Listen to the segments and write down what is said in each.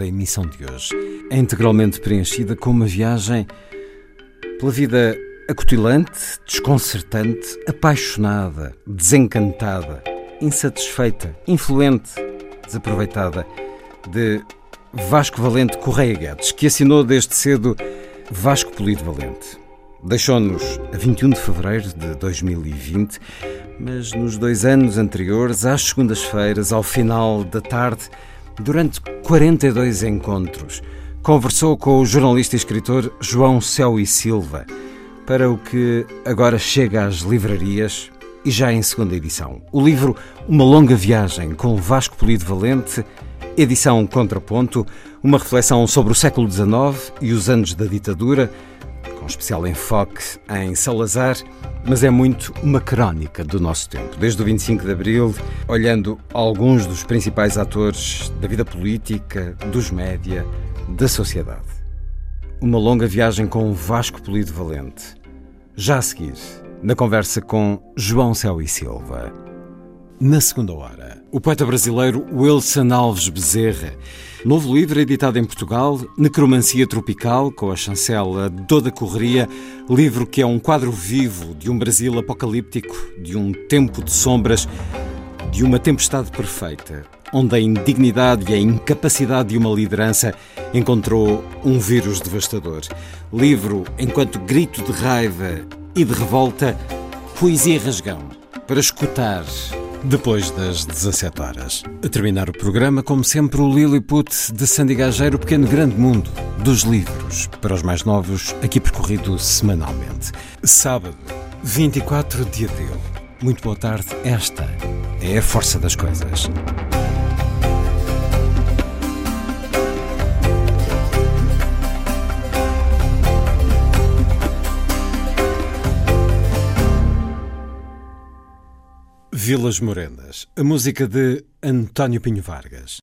Da emissão de hoje é integralmente preenchida com uma viagem pela vida acutilante, desconcertante, apaixonada, desencantada, insatisfeita, influente, desaproveitada de Vasco Valente Correia Guedes, que assinou desde cedo Vasco Polido Valente. Deixou-nos a 21 de fevereiro de 2020, mas nos dois anos anteriores, às segundas-feiras, ao final da tarde, durante 42 encontros, conversou com o jornalista e escritor João Céu e Silva para o que agora chega às livrarias e já em segunda edição. O livro Uma Longa Viagem com Vasco Polido Valente, edição Contraponto, uma reflexão sobre o século XIX e os anos da ditadura, especial enfoque em Salazar, mas é muito uma crónica do nosso tempo. Desde o 25 de Abril, olhando alguns dos principais atores da vida política, dos média, da sociedade. Uma longa viagem com Vasco Polido Valente. Já a seguir, na conversa com João Céu e Silva. Na segunda hora, o poeta brasileiro Wilson Alves Bezerra. Novo livro editado em Portugal, Necromancia Tropical, com a chancela Toda Correria, livro que é um quadro vivo de um Brasil apocalíptico, de um tempo de sombras, de uma tempestade perfeita, onde a indignidade e a incapacidade de uma liderança encontrou um vírus devastador. Livro enquanto grito de raiva e de revolta, poesia rasgão, para escutar depois das 17 horas. A terminar o programa, como sempre, o Lilliput de Sandy Gageiro, pequeno grande mundo dos livros, para os mais novos, aqui percorrido semanalmente. Sábado, 24 de abril. Muito boa tarde. Esta é a força das coisas. Vilas Morenas, a música de António Pinho Vargas.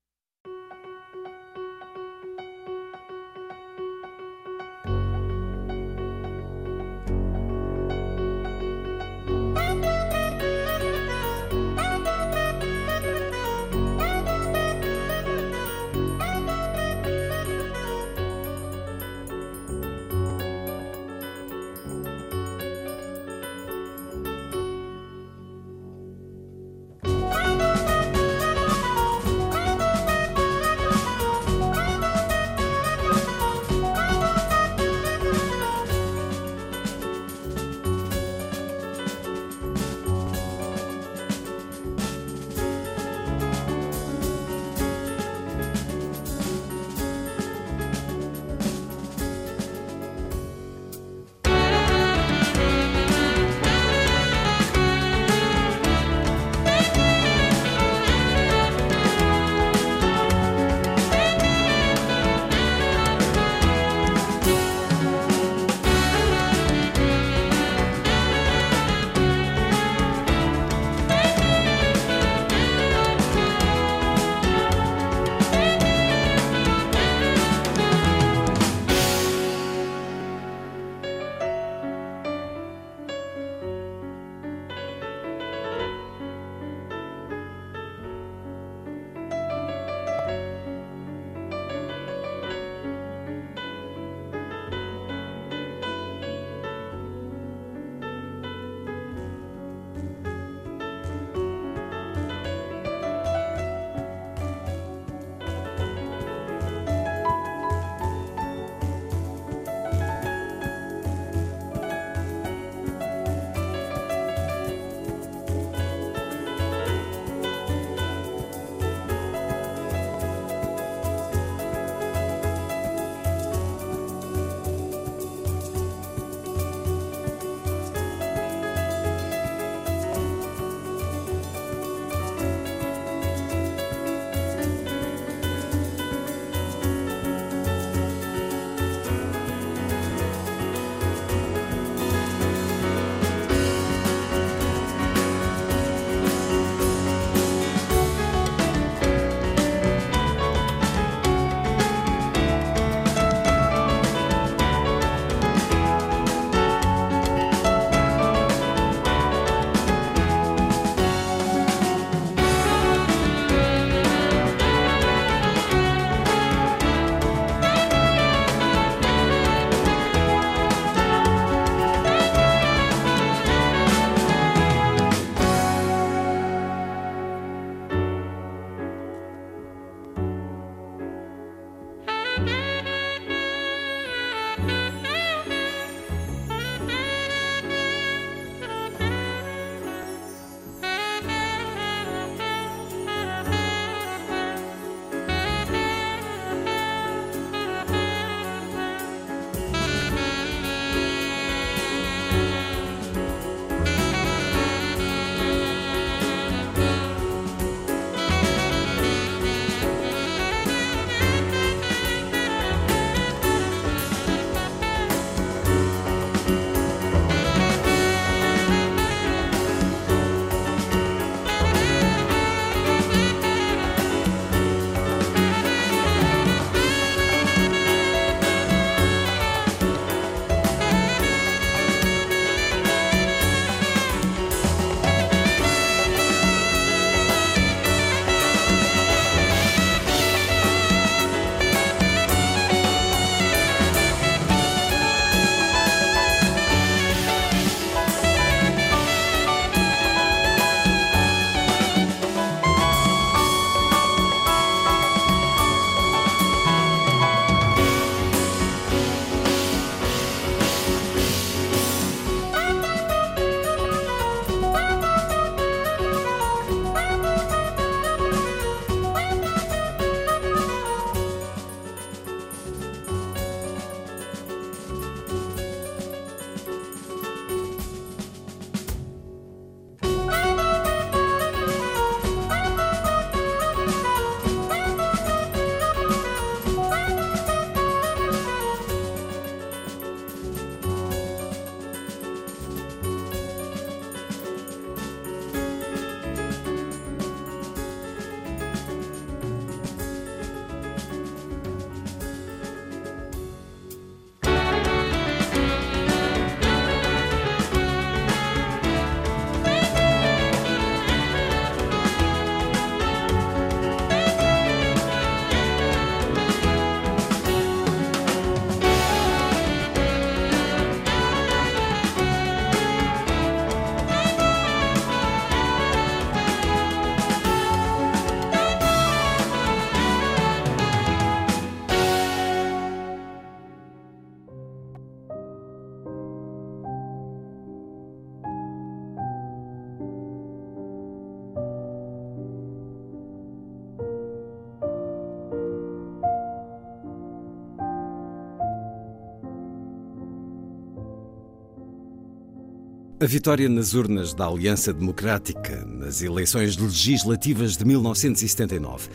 A vitória nas urnas da Aliança Democrática nas eleições legislativas de 1979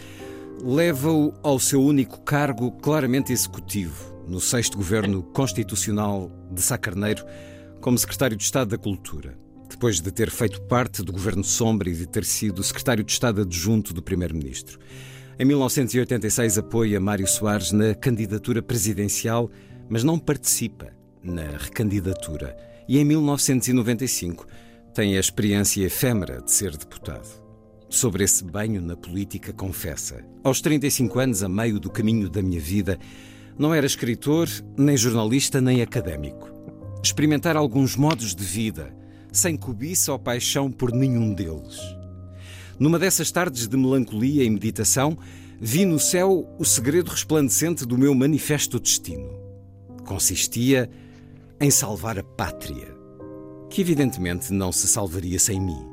leva-o ao seu único cargo claramente executivo no sexto governo constitucional de Sá Carneiro como secretário de Estado da Cultura, depois de ter feito parte do governo Sombra e de ter sido secretário de Estado adjunto do primeiro-ministro. Em 1986 apoia Mário Soares na candidatura presidencial, mas não participa na recandidatura e em 1995 tem a experiência efêmera de ser deputado. Sobre esse banho na política, confessa: Aos 35 anos, a meio do caminho da minha vida, não era escritor, nem jornalista, nem académico. Experimentar alguns modos de vida, sem cobiça ou paixão por nenhum deles. Numa dessas tardes de melancolia e meditação, vi no céu o segredo resplandecente do meu manifesto destino. Consistia em salvar a pátria, que evidentemente não se salvaria sem mim.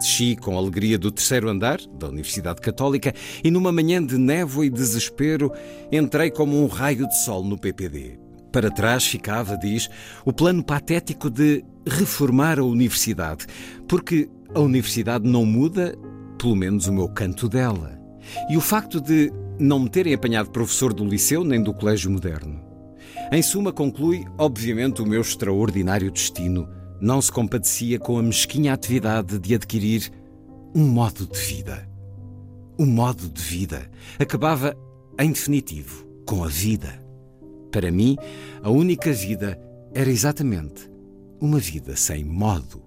Desci com alegria do terceiro andar da Universidade Católica e, numa manhã de névoa e desespero, entrei como um raio de sol no PPD. Para trás ficava, diz, o plano patético de reformar a universidade, porque a universidade não muda, pelo menos o meu canto dela. E o facto de não me terem apanhado professor do liceu nem do colégio moderno. Em suma, conclui, obviamente, o meu extraordinário destino não se compadecia com a mesquinha atividade de adquirir um modo de vida. O modo de vida acabava, em definitivo, com a vida. Para mim, a única vida era exatamente uma vida sem modo.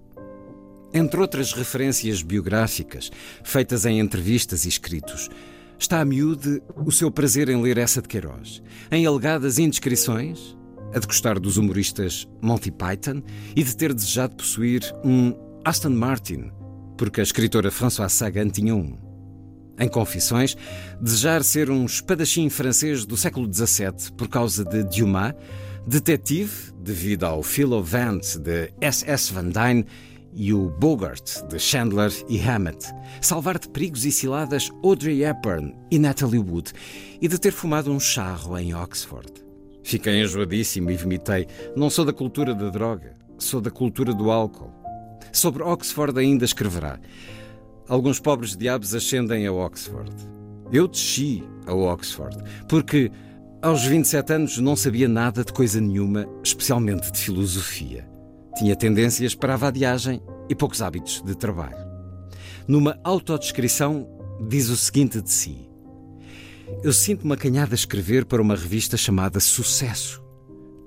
Entre outras referências biográficas, feitas em entrevistas e escritos, está a miúde o seu prazer em ler essa de Queiroz, em alegadas indiscrições, a de gostar dos humoristas Monty Python e de ter desejado possuir um Aston Martin, porque a escritora Françoise Sagan tinha um. Em Confissões, desejar ser um espadachim francês do século XVII por causa de Dumas, detetive, devido ao Philo Vance de S.S. Van Dyne e o Bogart, de Chandler e Hammett, salvar de perigos e ciladas Audrey Hepburn e Natalie Wood e de ter fumado um charro em Oxford. Fiquei enjoadíssimo e vomitei. Não sou da cultura da droga, sou da cultura do álcool. Sobre Oxford ainda escreverá. Alguns pobres diabos ascendem a Oxford. Eu desci a Oxford, porque aos 27 anos não sabia nada de coisa nenhuma, especialmente de filosofia. Tinha tendências para a vadiagem e poucos hábitos de trabalho. Numa autodescrição, diz o seguinte de si: Eu sinto-me acanhada a escrever para uma revista chamada Sucesso,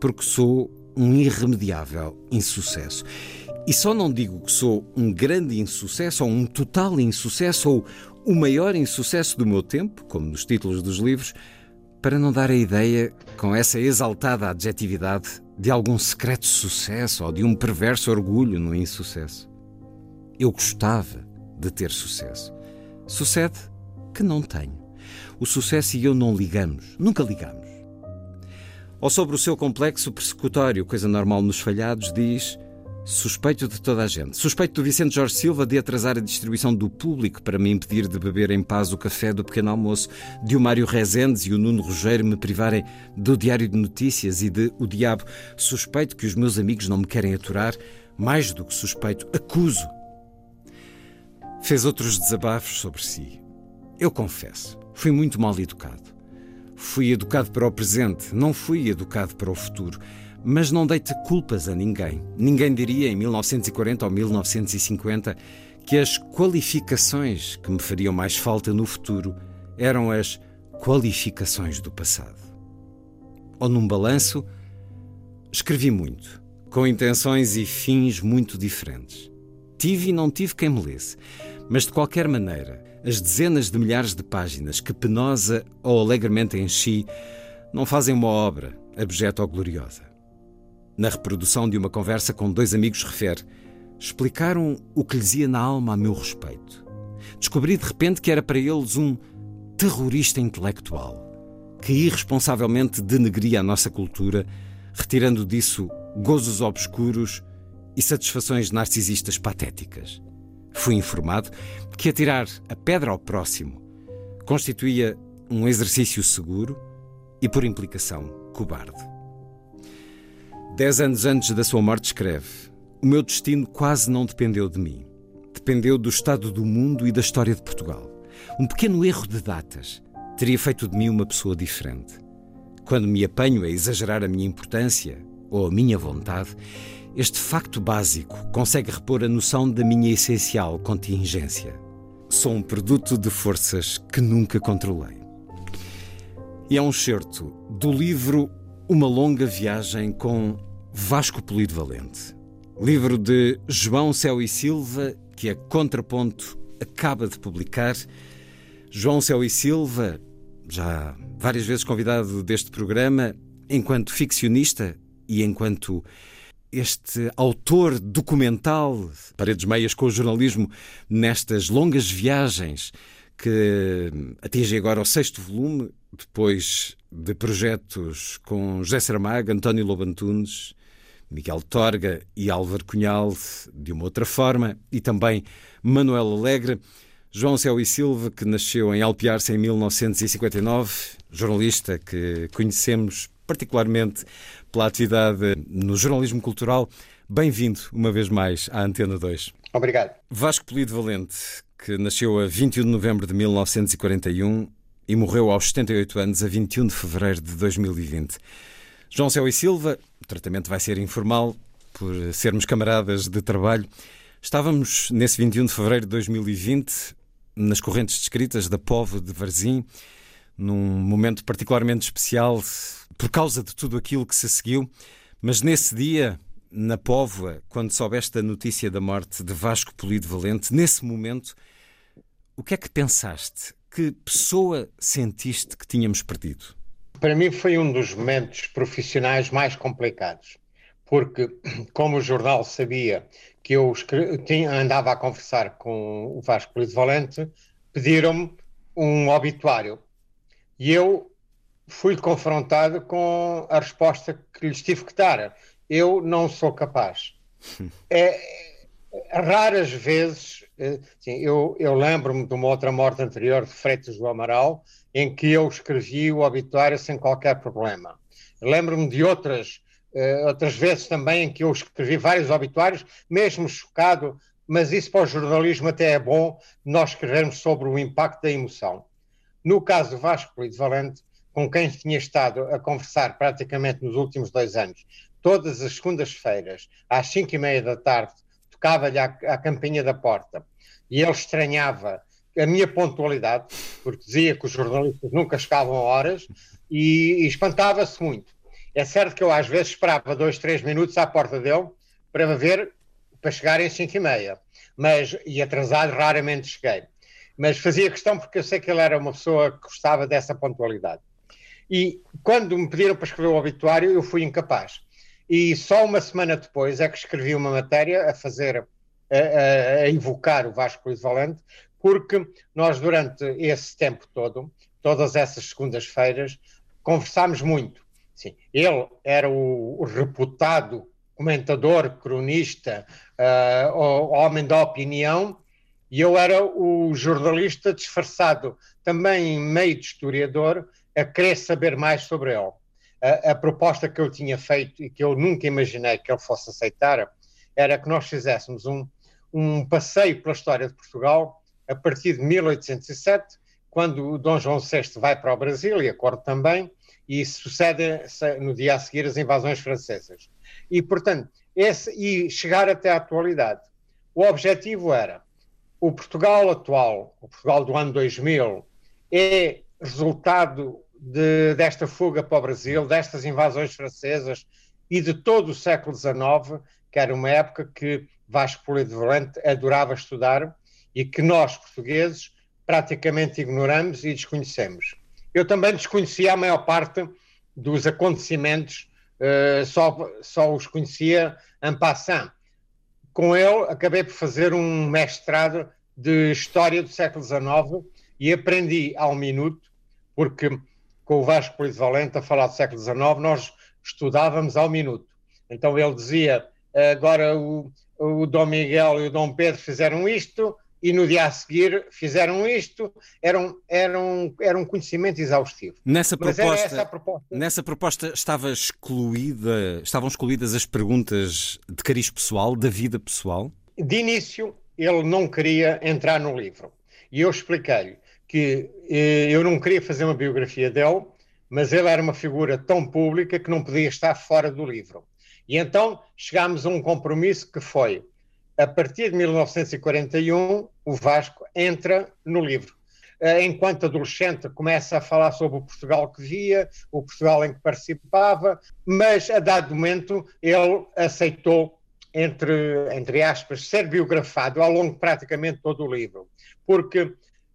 porque sou um irremediável insucesso. E só não digo que sou um grande insucesso ou um total insucesso ou o maior insucesso do meu tempo, como nos títulos dos livros, para não dar a ideia, com essa exaltada adjetividade, de algum secreto sucesso ou de um perverso orgulho no insucesso. Eu gostava de ter sucesso. Sucede que não tenho. O sucesso e eu não ligamos, nunca ligamos. Ou sobre o seu complexo persecutório, coisa normal nos falhados, diz Suspeito de toda a gente. Suspeito do Vicente Jorge Silva de atrasar a distribuição do público para me impedir de beber em paz o café do pequeno almoço, de o Mário Rezendes e o Nuno Rogério me privarem do Diário de Notícias e de O Diabo. Suspeito que os meus amigos não me querem aturar. Mais do que suspeito, acuso. Fez outros desabafos sobre si. Eu confesso, fui muito mal educado. Fui educado para o presente, não fui educado para o futuro. Mas não deite culpas a ninguém. Ninguém diria em 1940 ou 1950 que as qualificações que me fariam mais falta no futuro eram as qualificações do passado. Ou num balanço, escrevi muito, com intenções e fins muito diferentes. Tive e não tive quem me lesse, mas de qualquer maneira, as dezenas de milhares de páginas que penosa ou alegremente enchi não fazem uma obra abjeta ou gloriosa na reprodução de uma conversa com dois amigos, refere: explicaram o que lhes ia na alma a meu respeito. Descobri de repente que era para eles um terrorista intelectual que irresponsavelmente denegria a nossa cultura, retirando disso gozos obscuros e satisfações narcisistas patéticas. Fui informado que atirar a pedra ao próximo constituía um exercício seguro e, por implicação, cobarde. Dez anos antes da sua morte, escreve: o meu destino quase não dependeu de mim. Dependeu do estado do mundo e da história de Portugal. Um pequeno erro de datas teria feito de mim uma pessoa diferente. Quando me apanho a exagerar a minha importância ou a minha vontade, este facto básico consegue repor a noção da minha essencial contingência. Sou um produto de forças que nunca controlei. E é um certo do livro Uma Longa Viagem com Vasco Polido Valente. Livro de João Céu e Silva, que a Contraponto acaba de publicar. João Céu e Silva, já várias vezes convidado deste programa, enquanto ficcionista e enquanto este autor documental, paredes meias com o jornalismo, nestas longas viagens que atinge agora o sexto volume, depois de projetos com José Saramago, António Lobantunes, Miguel Torga e Álvaro Cunhal, de uma outra forma, e também Manuel Alegre. João Céu e Silva, que nasceu em Alpiarce em 1959, jornalista que conhecemos particularmente pela atividade no jornalismo cultural. Bem-vindo uma vez mais à Antena 2. Obrigado. Vasco Polido Valente, que nasceu a 21 de novembro de 1941 e morreu aos 78 anos a 21 de fevereiro de 2020. João Céu e Silva, o tratamento vai ser informal por sermos camaradas de trabalho. Estávamos nesse 21 de fevereiro de 2020 nas correntes descritas da Povo de Varzim, num momento particularmente especial por causa de tudo aquilo que se seguiu, mas nesse dia, na Póvoa, quando soubeste a notícia da morte de Vasco Polido Valente, nesse momento, o que é que pensaste? Que pessoa sentiste que tínhamos perdido? Para mim foi um dos momentos profissionais mais complicados, porque, como o jornal sabia que eu tinha, andava a conversar com o Vasco Polido Valente, pediram-me um obituário. E eu fui confrontado com a resposta que lhes tive que dar. Eu não sou capaz. É, raras vezes, assim, eu, eu lembro-me de uma outra morte anterior de Freitas do Amaral, em que eu escrevi o obituário sem qualquer problema. Lembro-me de outras, uh, outras vezes também em que eu escrevi vários obituários, mesmo chocado, mas isso para o jornalismo até é bom, nós escrevermos sobre o impacto da emoção. No caso do Vasco Polido Valente, com quem tinha estado a conversar praticamente nos últimos dois anos, todas as segundas-feiras, às cinco e meia da tarde, tocava-lhe a, a campainha da porta e ele estranhava a minha pontualidade, porque dizia que os jornalistas nunca chegavam a horas e, e espantava-se muito. É certo que eu às vezes esperava dois, três minutos à porta dele para ver, para chegar às cinco e meia, mas, e atrasado raramente cheguei. Mas fazia questão porque eu sei que ele era uma pessoa que gostava dessa pontualidade. E quando me pediram para escrever o obituário, eu fui incapaz. E só uma semana depois é que escrevi uma matéria a fazer, a, a, a invocar o Vasco Luís Valente, porque nós durante esse tempo todo, todas essas segundas-feiras, conversámos muito. Sim, ele era o, reputado comentador, cronista, uh, homem da opinião, e eu era o jornalista disfarçado, também meio de historiador, a querer saber mais sobre ele. A, a, proposta que eu tinha feito e que eu nunca imaginei que ele fosse aceitar era que nós fizéssemos um, um passeio pela história de Portugal a partir de 1807, quando o Dom João VI vai para o Brasil, e a corte também, e sucede no dia a seguir as invasões francesas. E, portanto, esse, e chegar até à atualidade. O objetivo era o Portugal atual, o Portugal do ano 2000, é resultado de, desta fuga para o Brasil, destas invasões francesas e de todo o século XIX, que era uma época que Vasco Polido Valente adorava estudar e que nós, portugueses, praticamente ignoramos e desconhecemos. Eu também desconhecia a maior parte dos acontecimentos, uh, só, só os conhecia en passant. Com ele, acabei por fazer um mestrado de História do século XIX e aprendi ao minuto porque com o Vasco Polivalente a falar do século XIX, nós estudávamos ao minuto. Então ele dizia, agora o, o Dom Miguel e o Dom Pedro fizeram isto, e no dia a seguir fizeram isto, era um, era um, era um conhecimento exaustivo. Nessa proposta, proposta, Nessa proposta estava excluída, estavam excluídas as perguntas de cariz pessoal, da vida pessoal? De início, ele não queria entrar no livro. E eu expliquei-lhe que eh, eu não queria fazer uma biografia dele, mas ele era uma figura tão pública que não podia estar fora do livro. E então chegámos a um compromisso que foi a partir de 1941, o Vasco entra no livro. Eh, enquanto adolescente, começa a falar sobre o Portugal que via, o Portugal em que participava, mas a dado momento ele aceitou, entre, entre aspas, ser biografado ao longo de praticamente todo o livro, porque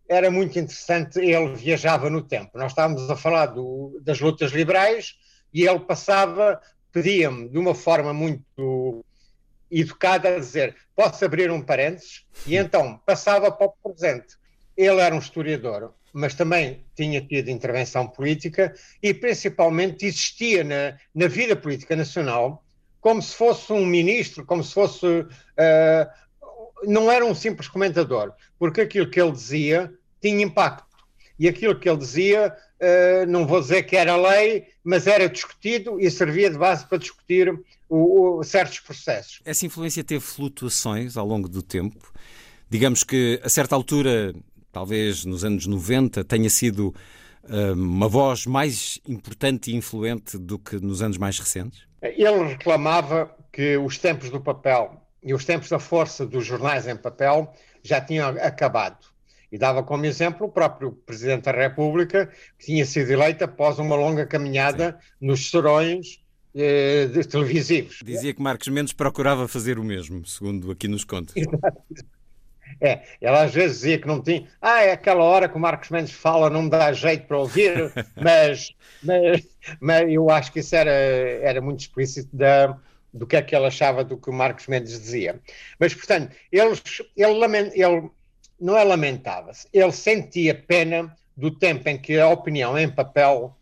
era muito interessante, ele viajava no tempo. Nós estávamos a falar do, das lutas liberais e ele passava, pedia-me de uma forma muito educada a dizer: posso abrir um parênteses? E então passava para o presente. Ele era um historiador, mas também tinha tido intervenção política e principalmente existia na, na vida política nacional como se fosse um ministro, como se fosse. Uh, não era um simples comentador, porque aquilo que ele dizia tinha impacto. E aquilo que ele dizia, uh, não vou dizer que era lei, mas era discutido e servia de base para discutir o, o, certos processos. Essa influência teve flutuações ao longo do tempo. Digamos que, a certa altura, talvez nos anos 90, tenha sido uh, uma voz mais importante e influente do que nos anos mais recentes? Ele reclamava que os tempos do papel e os tempos da força dos jornais em papel já tinham acabado. E dava como exemplo o próprio Presidente da República, que tinha sido eleito após uma longa caminhada Sim. nos serões eh, televisivos. Dizia que Marcos Mendes procurava fazer o mesmo, segundo aqui nos contos. É, ela às vezes dizia que não tinha. Ah, é aquela hora que o Marcos Mendes fala, não me dá jeito para ouvir, mas, mas, mas eu acho que isso era, era muito explícito da, do que é que ele achava do que o Marcos Mendes dizia. Mas, portanto, ele, ele, ele não é lamentava-se, ele sentia pena do tempo em que a opinião em papel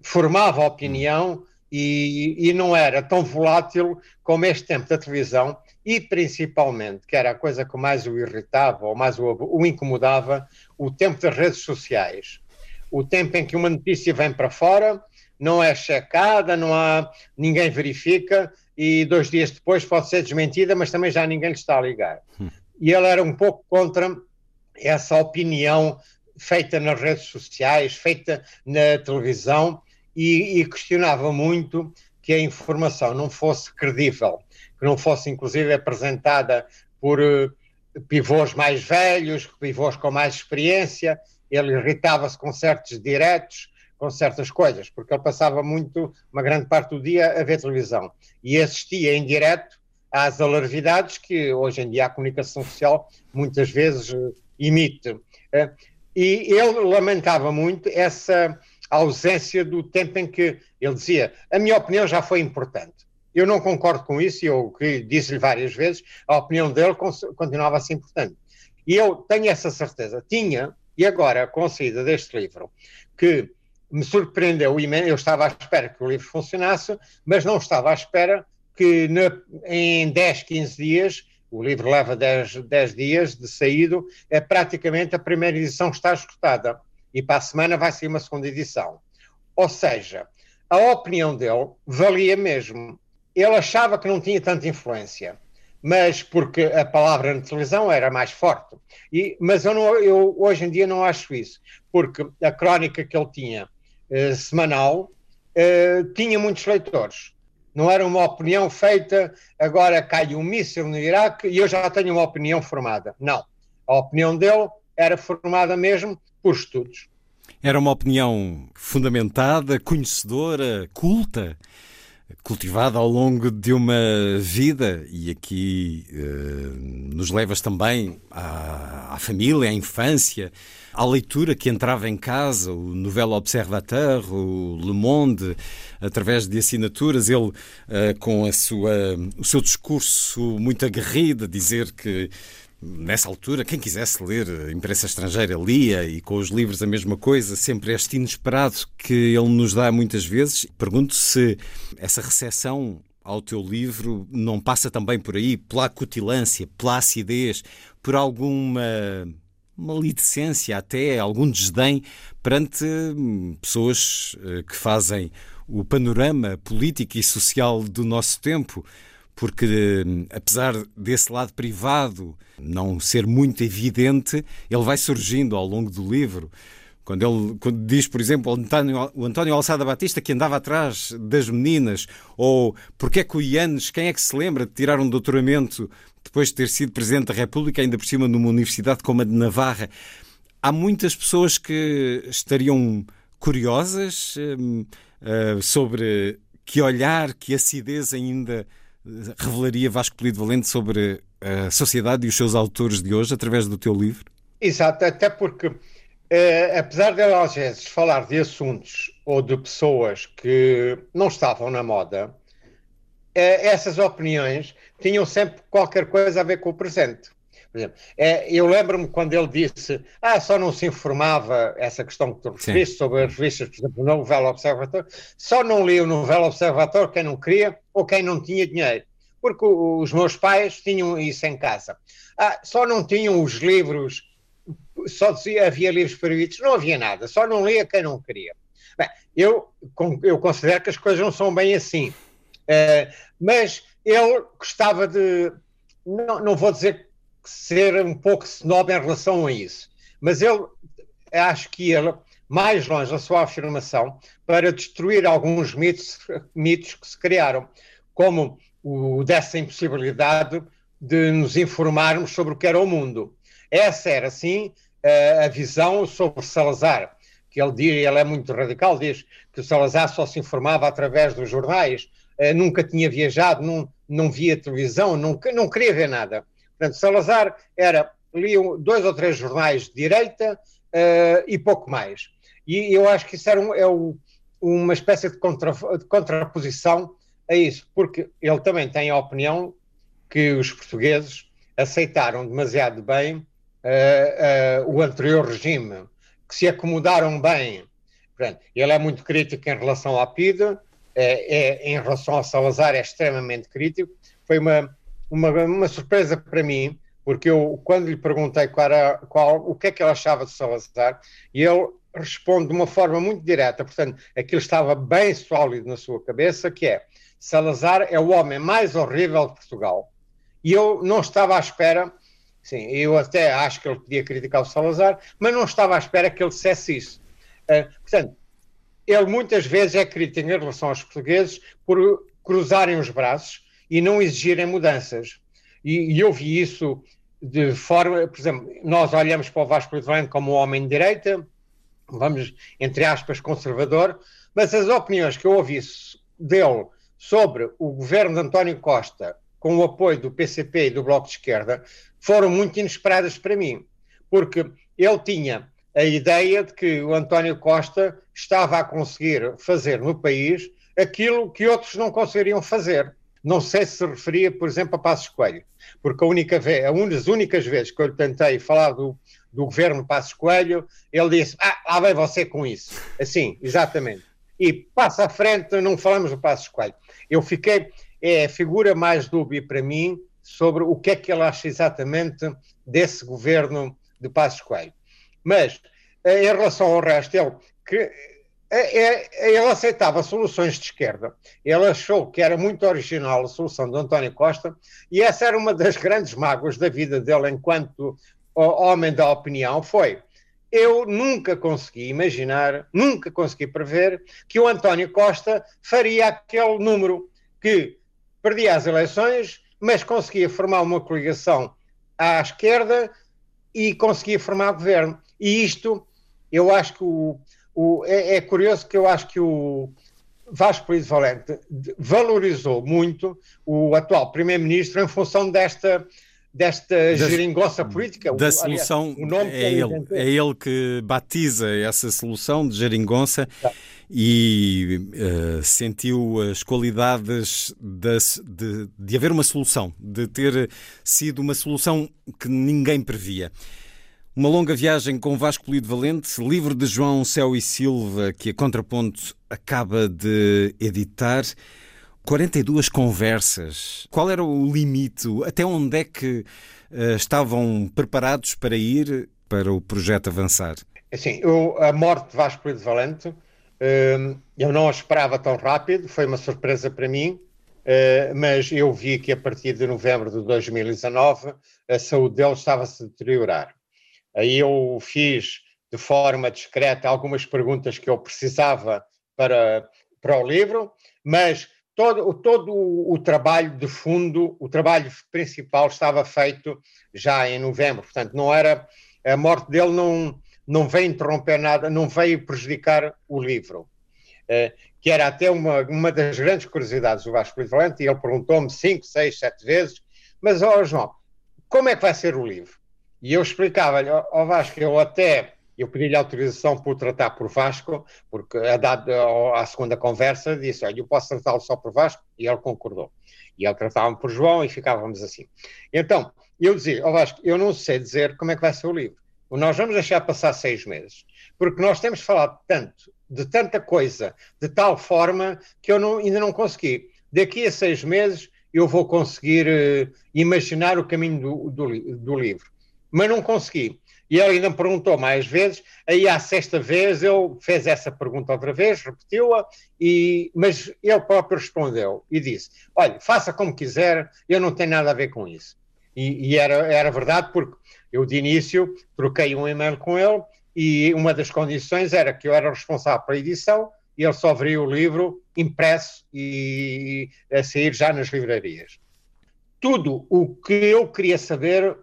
formava a opinião e, e, não era tão volátil como este tempo da televisão e principalmente, que era a coisa que mais o irritava ou mais o, o incomodava, o tempo das redes sociais. O tempo em que uma notícia vem para fora, não é checada, não há, ninguém verifica e dois dias depois pode ser desmentida, mas também já ninguém lhe está a ligar. E ele era um pouco contra essa opinião feita nas redes sociais, feita na televisão, e, e questionava muito que a informação não fosse credível, que não fosse inclusive apresentada por uh, pivôs mais velhos, pivôs com mais experiência. Ele irritava-se com certos diretos, com certas coisas, porque ele passava muito, uma grande parte do dia a ver televisão e assistia em direto às alarvidades que hoje em dia a comunicação social muitas vezes imite. Uh, e ele lamentava muito essa ausência do tempo em que ele dizia a minha opinião já foi importante. Eu não concordo com isso e eu disse-lhe várias vezes, a opinião dele continuava a ser importante. E eu tenho essa certeza. Tinha, e agora, com a saída deste livro, que me surpreendeu imenso, eu estava à espera que o livro funcionasse, mas não estava à espera que na, em 10, 15 dias, o livro leva 10, 10 dias de saído, é praticamente a primeira edição está esgotada e para a semana vai sair uma segunda edição. Ou seja, a opinião dele valia mesmo. Ele achava que não tinha tanta influência, mas porque a palavra na televisão era mais forte. E, mas eu, não, eu hoje em dia não acho isso, porque a crónica que ele tinha eh, semanal eh, tinha muitos leitores. Não era uma opinião feita, agora cai um míssil no Iraque e eu já tenho uma opinião formada. Não. A opinião dele era formada mesmo por estudos. Era uma opinião fundamentada, conhecedora, culta, cultivada ao longo de uma vida e aqui eh, nos levas também à, à, família, à infância, à leitura que entrava em casa, o Nouvel Observateur, o Le Monde, através de assinaturas, ele eh, com a sua, o seu discurso muito aguerrido, dizer que nessa altura, quem quisesse ler imprensa estrangeira lia e com os livros a mesma coisa, sempre este inesperado que ele nos dá muitas vezes. Pergunto se essa recepção ao teu livro não passa também por aí, pela acutilância, pela acidez, por alguma maledicência até, algum desdém perante hum, pessoas eh, que fazem o panorama político e social do nosso tempo, porque hum, apesar desse lado privado não ser muito evidente, ele vai surgindo ao longo do livro. Quando ele quando diz, por exemplo, o António, o António Alçada Batista que andava atrás das meninas, ou porque é que o Ianes, quem é que se lembra de tirar um doutoramento depois de ter sido Presidente da República, ainda por cima numa universidade como a de Navarra? Há muitas pessoas que estariam curiosas uh, sobre que olhar, que acidez ainda revelaria Vasco Polido Valente sobre a sociedade e os seus autores de hoje através do teu livro? Exato, até porque Uh, apesar de ela às vezes falar de assuntos ou de pessoas que não estavam na moda, uh, essas opiniões tinham sempre qualquer coisa a ver com o presente. Por exemplo, uh, eu lembro-me quando ele disse, ah, só não se informava essa questão que tu referiste sobre as revistas, por exemplo, o Novel Observator, só não lia o Novel Observator quem não queria ou quem não tinha dinheiro, porque os meus pais tinham isso em casa. Ah, só não tinham os livros só dizia havia livros proibidos, não havia nada, só não lia quem não queria. Bem, eu, eu considero que as coisas não são bem assim, uh, mas ele gostava de, não, não vou dizer ser um pouco snob em relação a isso, mas ele, acho que ele, mais longe na sua afirmação, para destruir alguns mitos, mitos que se criaram, como o dessa impossibilidade de nos informarmos sobre o que era o mundo. Essa era, sim, a visão sobre Salazar, que ele diz, ele é muito radical, diz que o Salazar só se informava através dos jornais, eh, nunca tinha viajado, não, não via televisão, nunca, não queria ver nada. Portanto, Salazar era, lia dois ou três jornais de direita uh, e pouco mais. E eu acho que isso era um, é um, uma espécie de, contra, de contraposição a isso, porque ele também tem a opinião que os portugueses aceitaram demasiado bem uh, uh, o anterior regime, que se acomodaram bem. Portanto, ele é muito crítico em relação à PIDE, é, é, em relação ao Salazar é extremamente crítico. Foi uma, uma, uma surpresa para mim, porque eu, quando lhe perguntei qual era, qual, o que é que ele achava de Salazar, e ele responde de uma forma muito direta, portanto, aquilo estava bem sólido na sua cabeça, que é Salazar é o homem mais horrível de Portugal. E eu não estava à espera Sim, eu até acho que ele podia criticar o Salazar, mas não estava à espera que ele dissesse isso. Uh, portanto, ele muitas vezes é crítico em relação aos portugueses por cruzarem os braços e não exigirem mudanças. E, e eu vi isso de forma, por exemplo, nós olhamos para o Vasco Lidoano como um homem de direita, vamos, entre aspas, conservador, mas as opiniões que eu ouvi dele sobre o governo de António Costa, com o apoio do PCP e do Bloco de Esquerda, foram muito inesperadas para mim, porque ele tinha a ideia de que o António Costa estava a conseguir fazer no país aquilo que outros não conseguiriam fazer. Não sei se se referia, por exemplo, a Passos Coelho, porque a única vez, a uma das únicas vezes que eu lhe tentei falar do, do governo Passos Coelho, ele disse: Ah, lá vem você com isso. Assim, exatamente. E passa à frente, não falamos do Passos Coelho. Eu fiquei, é a figura mais dúbia para mim sobre o que é que ele acha exatamente desse governo de Passos Coelho. Mas, eh, em relação ao resto, ele, é, é, ele aceitava soluções de esquerda. Ele achou que era muito original a solução de António Costa e essa era uma das grandes mágoas da vida dele enquanto homem da opinião, foi eu nunca consegui imaginar, nunca consegui prever que o António Costa faria aquele número que perdia as eleições, mas conseguia formar uma coligação à esquerda e conseguia formar governo. E isto, eu acho que o, o é, é, curioso que eu acho que o Vasco Polido Valente valorizou muito o atual primeiro-ministro em função desta desta da, geringonça política. Da o, solução, aliás, é, ele, é ele que batiza essa solução de geringonça. Tá e uh, sentiu as qualidades de, de haver uma solução, de ter sido uma solução que ninguém previa. Uma longa viagem com Vasco Polido Valente, livro de João Céu e Silva, que a Contraponto acaba de editar. 42 conversas. Qual era o limite? Até onde é que uh, estavam preparados para ir para o projeto avançar? Assim, eu, a morte de Vasco de Valente, uh, eu não a esperava tão rápido, foi uma surpresa para mim, uh, mas eu vi que a partir de novembro de 2019 a saúde dele estava a deteriorar. Aí eu fiz de forma discreta algumas perguntas que eu precisava para, para o livro, mas todo, todo o, trabalho de fundo, o trabalho principal estava feito já em novembro, portanto não era, a morte dele não, não veio interromper nada, não veio prejudicar o livro. Uh, que era até uma, uma das grandes curiosidades do Vasco de Valente, e ele perguntou-me cinco, seis, sete vezes, mas, ó oh, João, como é que vai ser o livro? E eu explicava-lhe, oh, Vasco, eu até eu pedi-lhe autorização por tratar por Vasco, porque a dado à segunda conversa disse: Olha, eu posso tratá-lo só por Vasco, e ele concordou. E ele tratava-me por João e ficávamos assim. Então, eu dizia: Ó Vasco, eu não sei dizer como é que vai ser o livro. Nós vamos deixar passar seis meses, porque nós temos falado tanto, de tanta coisa, de tal forma que eu não, ainda não consegui. Daqui a seis meses eu vou conseguir uh, imaginar o caminho do, do, do livro. Mas não consegui e ele ainda me perguntou mais vezes, aí à sexta vez ele fez essa pergunta outra vez, repetiu-a, e, mas ele próprio respondeu e disse: Olha, faça como quiser, eu não tenho nada a ver com isso. E, e era, era verdade, porque eu de início troquei um e-mail com ele e uma das condições era que eu era responsável pela edição e ele só veria o livro impresso e a sair já nas livrarias. Tudo o que eu queria saber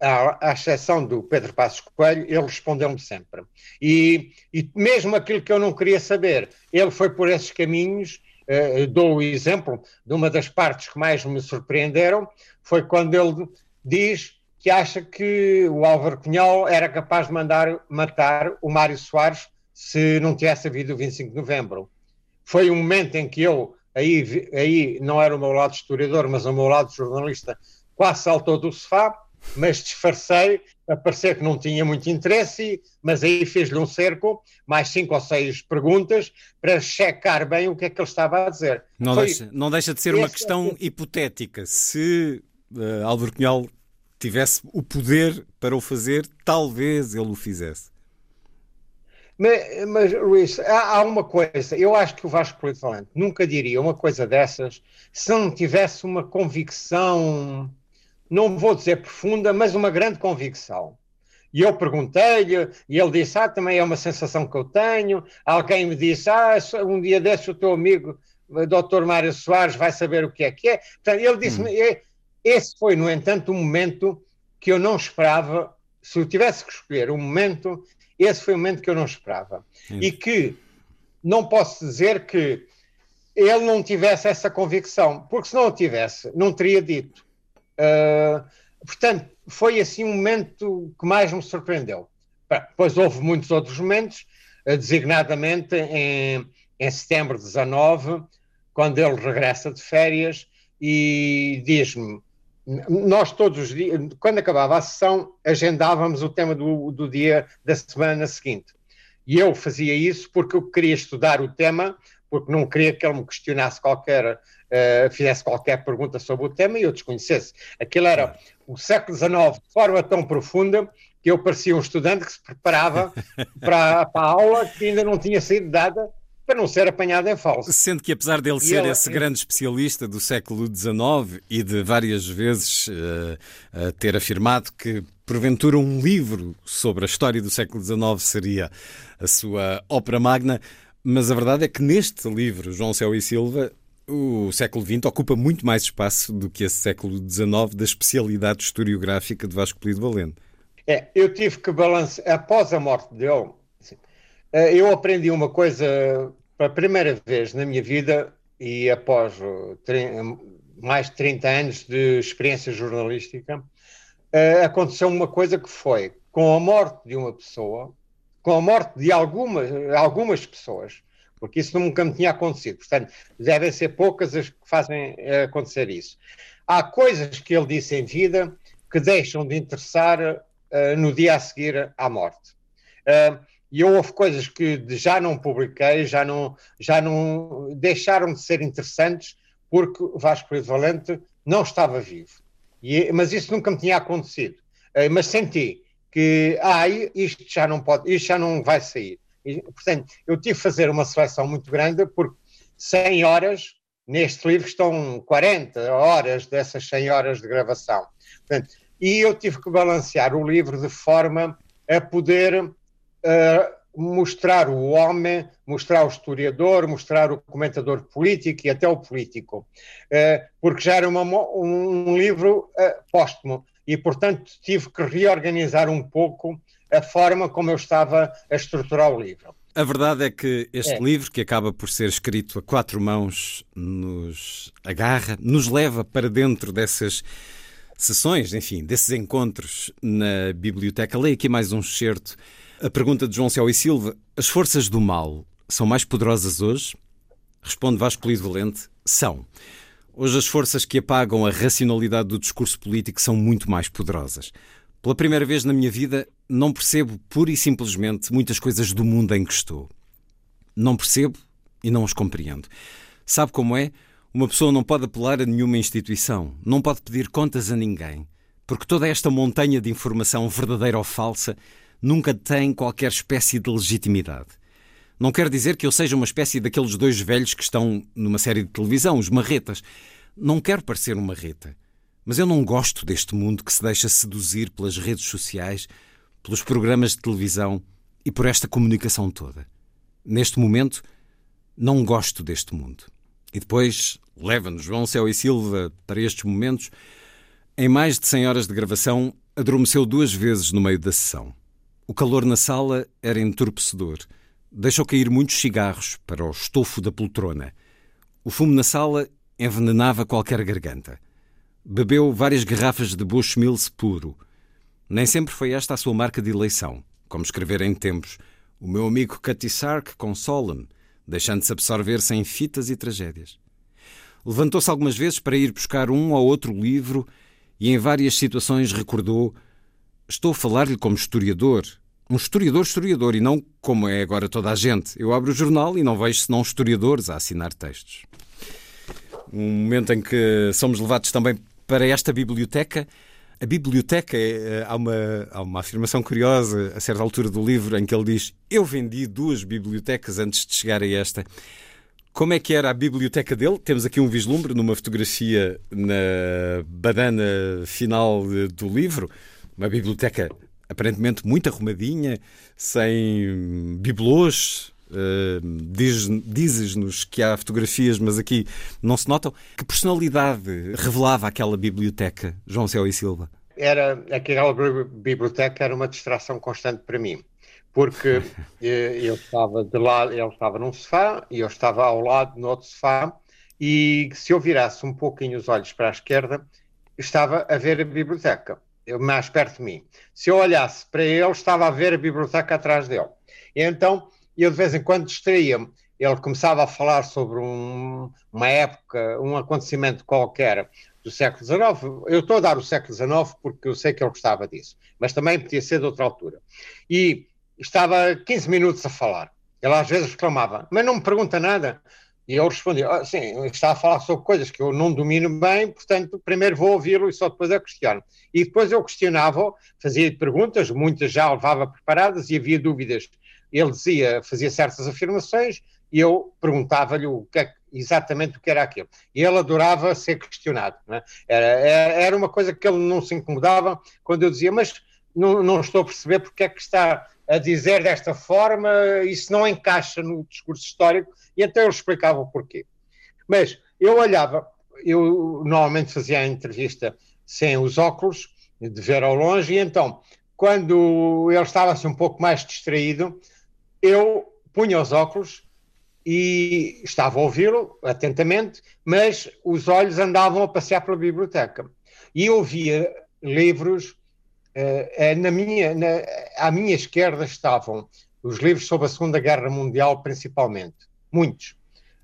à, à exceção do Pedro Passos Coelho, ele respondeu-me sempre. E, e, mesmo aquilo que eu não queria saber, ele foi por esses caminhos. Uh, dou o exemplo de uma das partes que mais me surpreenderam, foi quando ele diz que acha que o Álvaro Cunhal era capaz de mandar matar o Mário Soares se não tivesse havido o 25 de novembro. Foi um momento em que eu, aí, aí não era o meu lado historiador, mas o meu lado jornalista, quase saltou do sofá mas disfarcei a parecer que não tinha muito interesse, mas aí fez-lhe um cerco, mais cinco ou seis perguntas, para checar bem o que é que ele estava a dizer. Não, Foi... deixa, não deixa de ser uma questão hipotética. Se uh, Álvaro Cunhal tivesse o poder para o fazer, talvez ele o fizesse. Mas, mas Luís, há, há, uma coisa, eu acho que o Vasco Polito Valente nunca diria uma coisa dessas se não tivesse uma convicção não vou dizer profunda, mas uma grande convicção. E eu perguntei-lhe, e ele disse: Ah, também é uma sensação que eu tenho. Alguém me disse: Ah, um dia desses o teu amigo, o Dr. Mário Soares, vai saber o que é que é. Portanto, ele disse-me: hum. Esse foi, no entanto, um momento que eu não esperava. Se eu tivesse que escolher um momento, esse foi o momento que eu não esperava. E que não posso dizer que ele não tivesse essa convicção, porque se não o tivesse, não teria dito. Uh, portanto, foi assim um momento que mais me surpreendeu. Depois houve muitos outros momentos, uh, designadamente em, em setembro de 19, quando ele regressa de férias e diz-me: nós todos os dias, quando acabava a sessão, agendávamos o tema do, do dia da semana seguinte. E eu fazia isso porque eu queria estudar o tema, porque não queria que ele me questionasse qualquer, uh, fizesse qualquer pergunta sobre o tema e eu desconhecesse. Aquilo era o século XIX de forma tão profunda que eu parecia um estudante que se preparava para, para a aula que ainda não tinha sido dada para não ser apanhado em falso. Sendo que, apesar dele e ser esse grande especialista do século XIX e de várias vezes uh, uh, ter afirmado que, porventura, um livro sobre a história do século XIX seria a sua ópera magna, mas a verdade é que neste livro, João Céu e Silva, o século XX ocupa muito mais espaço do que esse século XIX da especialidade historiográfica de Vasco Polido Valente. É, eu tive que balancear, após a morte dele, eh, eu aprendi uma coisa pela primeira vez na minha vida e após mais de 30 anos de experiência jornalística, eh, aconteceu uma coisa que foi, com a morte de uma pessoa, com a morte de algumas, algumas pessoas, porque isso nunca me tinha acontecido. Portanto, devem ser poucas as que fazem eh, acontecer isso. Há coisas que ele disse em vida que deixam de interessar uh, no dia a seguir à morte. Uh, e houve coisas que já não publiquei, já não, já não deixaram de ser interessantes porque Vasco Luís Valente não estava vivo. E, mas isso nunca me tinha acontecido. Mas senti que, ah, isto já não pode, isto já não vai sair. E, portanto, eu tive que fazer uma seleção muito grande, porque 100 horas, neste livro estão 40 horas dessas 100 horas de gravação. Portanto, e eu tive que balancear o livro de forma a poder uh, mostrar o homem, mostrar o historiador, mostrar o comentador político e até o político, uh, porque já era uma, um, livro uh, póstumo e, portanto, tive que reorganizar um pouco a forma como eu estava a estruturar o livro. A verdade é que este é. livro, que acaba por ser escrito a quatro mãos, nos agarra, nos leva para dentro dessas sessões, enfim, desses encontros na biblioteca. Leio aqui mais um excerto. A pergunta de João Céu e Silva: As forças do mal são mais poderosas hoje? Responde Vasco Polido Valente: São. Hoje as forças que apagam a racionalidade do discurso político são muito mais poderosas. Pela primeira vez na minha vida, não percebo pura e simplesmente muitas coisas do mundo em que estou. Não percebo e não as compreendo. Sabe como é? Uma pessoa não pode apelar a nenhuma instituição, não pode pedir contas a ninguém, porque toda esta montanha de informação, verdadeira ou falsa, nunca tem qualquer espécie de legitimidade. Não quer dizer que eu seja uma espécie daqueles dois velhos que estão numa série de televisão, os marretas. Não quero parecer um marreta. Mas eu não gosto deste mundo que se deixa seduzir pelas redes sociais, pelos programas de televisão e por esta comunicação toda. Neste momento, não gosto deste mundo. E depois leva-nos João Céu e Silva para estes momentos. Em mais de 100 horas de gravação, adormeceu duas vezes no meio da sessão. O calor na sala era entorpecedor. Deixou cair muitos cigarros para o estofo da poltrona. O fumo na sala envenenava qualquer garganta. Bebeu várias garrafas de Bushmills puro. Nem sempre foi esta a sua marca de eleição, como escrever em tempos. O meu amigo Cutty Sark consola-me, deixando-se absorver sem fitas e tragédias. Levantou-se algumas vezes para ir buscar um ou outro livro e em várias situações recordou: Estou a falar-lhe como historiador. Um historiador historiador e não como é agora toda a gente. Eu abro o jornal e não vejo senão historiadores a assinar textos. Um momento em que somos levados também para esta biblioteca. A biblioteca, é, há, uma, há uma afirmação curiosa a certa altura do livro em que ele diz: Eu vendi duas bibliotecas antes de chegar a esta. Como é que era a biblioteca dele? Temos aqui um vislumbre numa fotografia na badana final do livro. Uma biblioteca aparentemente muito arrumadinha, sem bibelôs, Uh, Dizes-nos que há fotografias, mas aqui não se notam. Que personalidade revelava aquela biblioteca, João Céu e Silva? Era, aquela biblioteca era uma distração constante para mim, porque eh, eu estava de lado, ele estava num sofá e eu estava ao lado no outro sofá, e se eu virasse um pouquinho os olhos para a esquerda, estava a ver a biblioteca, mais perto de mim. Se eu olhasse para ele, estava a ver a biblioteca atrás dele. E então eu de vez em quando distraía-me. Ele começava a falar sobre um, uma época, um acontecimento qualquer do século XIX. Eu estou a dar o século XIX porque eu sei que ele gostava disso, mas também podia ser de outra altura. E estava 15 minutos a falar. Ele às vezes reclamava, mas não me pergunta nada. E eu respondia, ah, sim, está a falar sobre coisas que eu não domino bem, portanto, primeiro vou ouvi-lo e só depois eu questiono. E depois eu questionava, fazia perguntas, muitas já levava preparadas e havia dúvidas ele dizia, fazia certas afirmações e eu perguntava-lhe o que é, exatamente o que era aquilo. E ele adorava ser questionado. É? Era, era uma coisa que ele não se incomodava quando eu dizia, mas não, não estou a perceber porque é que está a dizer desta forma, isso não encaixa no discurso histórico, e então ele explicava o porquê. Mas eu olhava, eu normalmente fazia a entrevista sem os óculos, de ver ao longe, e então, quando ele estava assim um pouco mais distraído, eu punha os óculos e estava a ouvi-lo atentamente, mas os olhos andavam a passear pela biblioteca. E eu via livros, na minha, na, à minha esquerda estavam os livros sobre a Segunda Guerra Mundial, principalmente, muitos.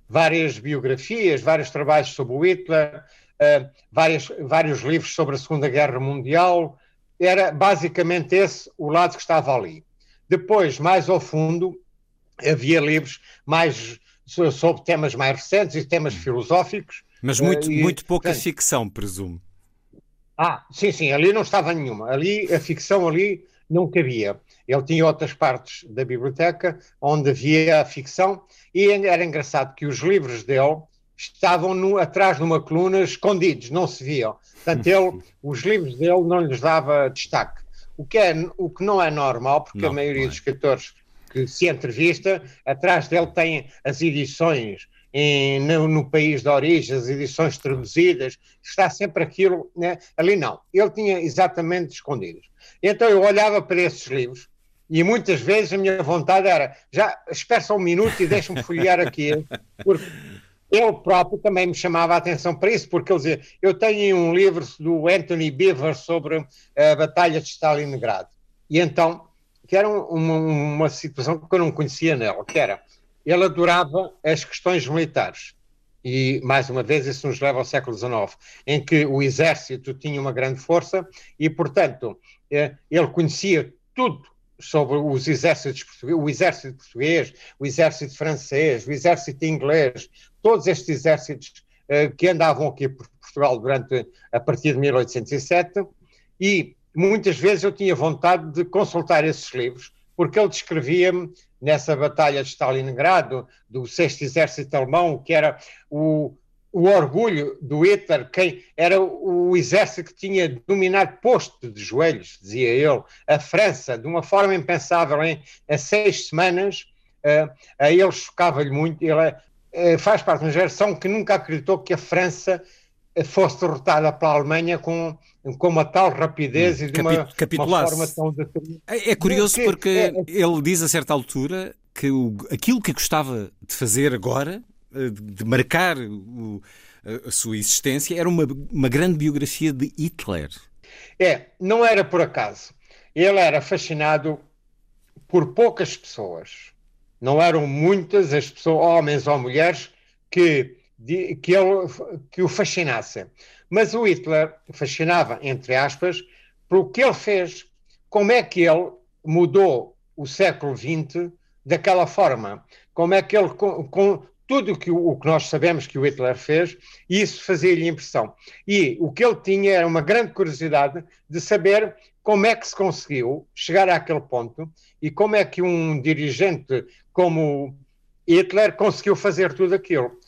Várias biografias, vários trabalhos sobre o Hitler, uh, várias, vários livros sobre a Segunda Guerra Mundial. Era basicamente esse o lado que estava ali. Depois, mais ao fundo, havia livros mais sobre temas mais recentes e temas filosóficos, Mas muito, uh, muito pouca portanto, ficção, presumo. Ah, sim, sim, ali não estava nenhuma. Ali, a ficção ali não cabia. Ele tinha outras partes da biblioteca onde havia a ficção e era engraçado que os livros dele estavam no, atrás de uma coluna escondidos, não se viam. Portanto, ele, os livros dele não lhes dava destaque. O que, é, o que não é normal, porque não, a maioria é. dos escritores que se entrevista, atrás dele tem as edições em, no, no, país de origem, as edições traduzidas, está sempre aquilo, né? ali não. Ele tinha exatamente escondidos. Então eu olhava para esses livros e muitas vezes a minha vontade era, já espera só um minuto e deixa-me folhear aqui, porque ele próprio também me chamava a atenção para isso, porque ele dizia, eu tenho um livro do Anthony Beaver sobre a Batalha de Stalingrado. E então, que era uma, uma situação que eu não conhecia nela, que era, ele adorava as questões militares. E, mais uma vez, isso nos leva ao século XIX, em que o exército tinha uma grande força e, portanto, eh, ele conhecia tudo sobre os exércitos portugueses, o exército português, o exército francês, o exército inglês, todos estes exércitos uh, que andavam aqui por Portugal durante a partir de 1807 e muitas vezes eu tinha vontade de consultar esses livros porque ele descrevia-me nessa batalha de Stalingrado do sexto exército alemão que era o o orgulho do Hitler, quem era o exército que tinha dominado posto de joelhos, dizia ele, a França, de uma forma impensável, em, em seis semanas, uh, a ele chocava-lhe muito, ele uh, faz parte de uma geração que nunca acreditou que a França fosse derrotada pela Alemanha com, com uma tal rapidez hum, e de uma, uma, forma tão determinada. É, é curioso porque é, é, ele diz a certa altura que o, aquilo que gostava de fazer agora de marcar o, a sua existência, era uma, uma grande biografia de Hitler. É, não era por acaso. Ele era fascinado por poucas pessoas. Não eram muitas as pessoas, homens ou mulheres, que, que, ele, que o fascinassem. Mas o Hitler fascinava, entre aspas, pelo que ele fez. Como é que ele mudou o século XX daquela forma? Como é que ele com, com, tudo que, o que nós sabemos que o Hitler fez, isso fazia-lhe impressão. E o que ele tinha era uma grande curiosidade de saber como é que se conseguiu chegar àquele ponto e como é que um dirigente como Hitler conseguiu fazer tudo aquilo.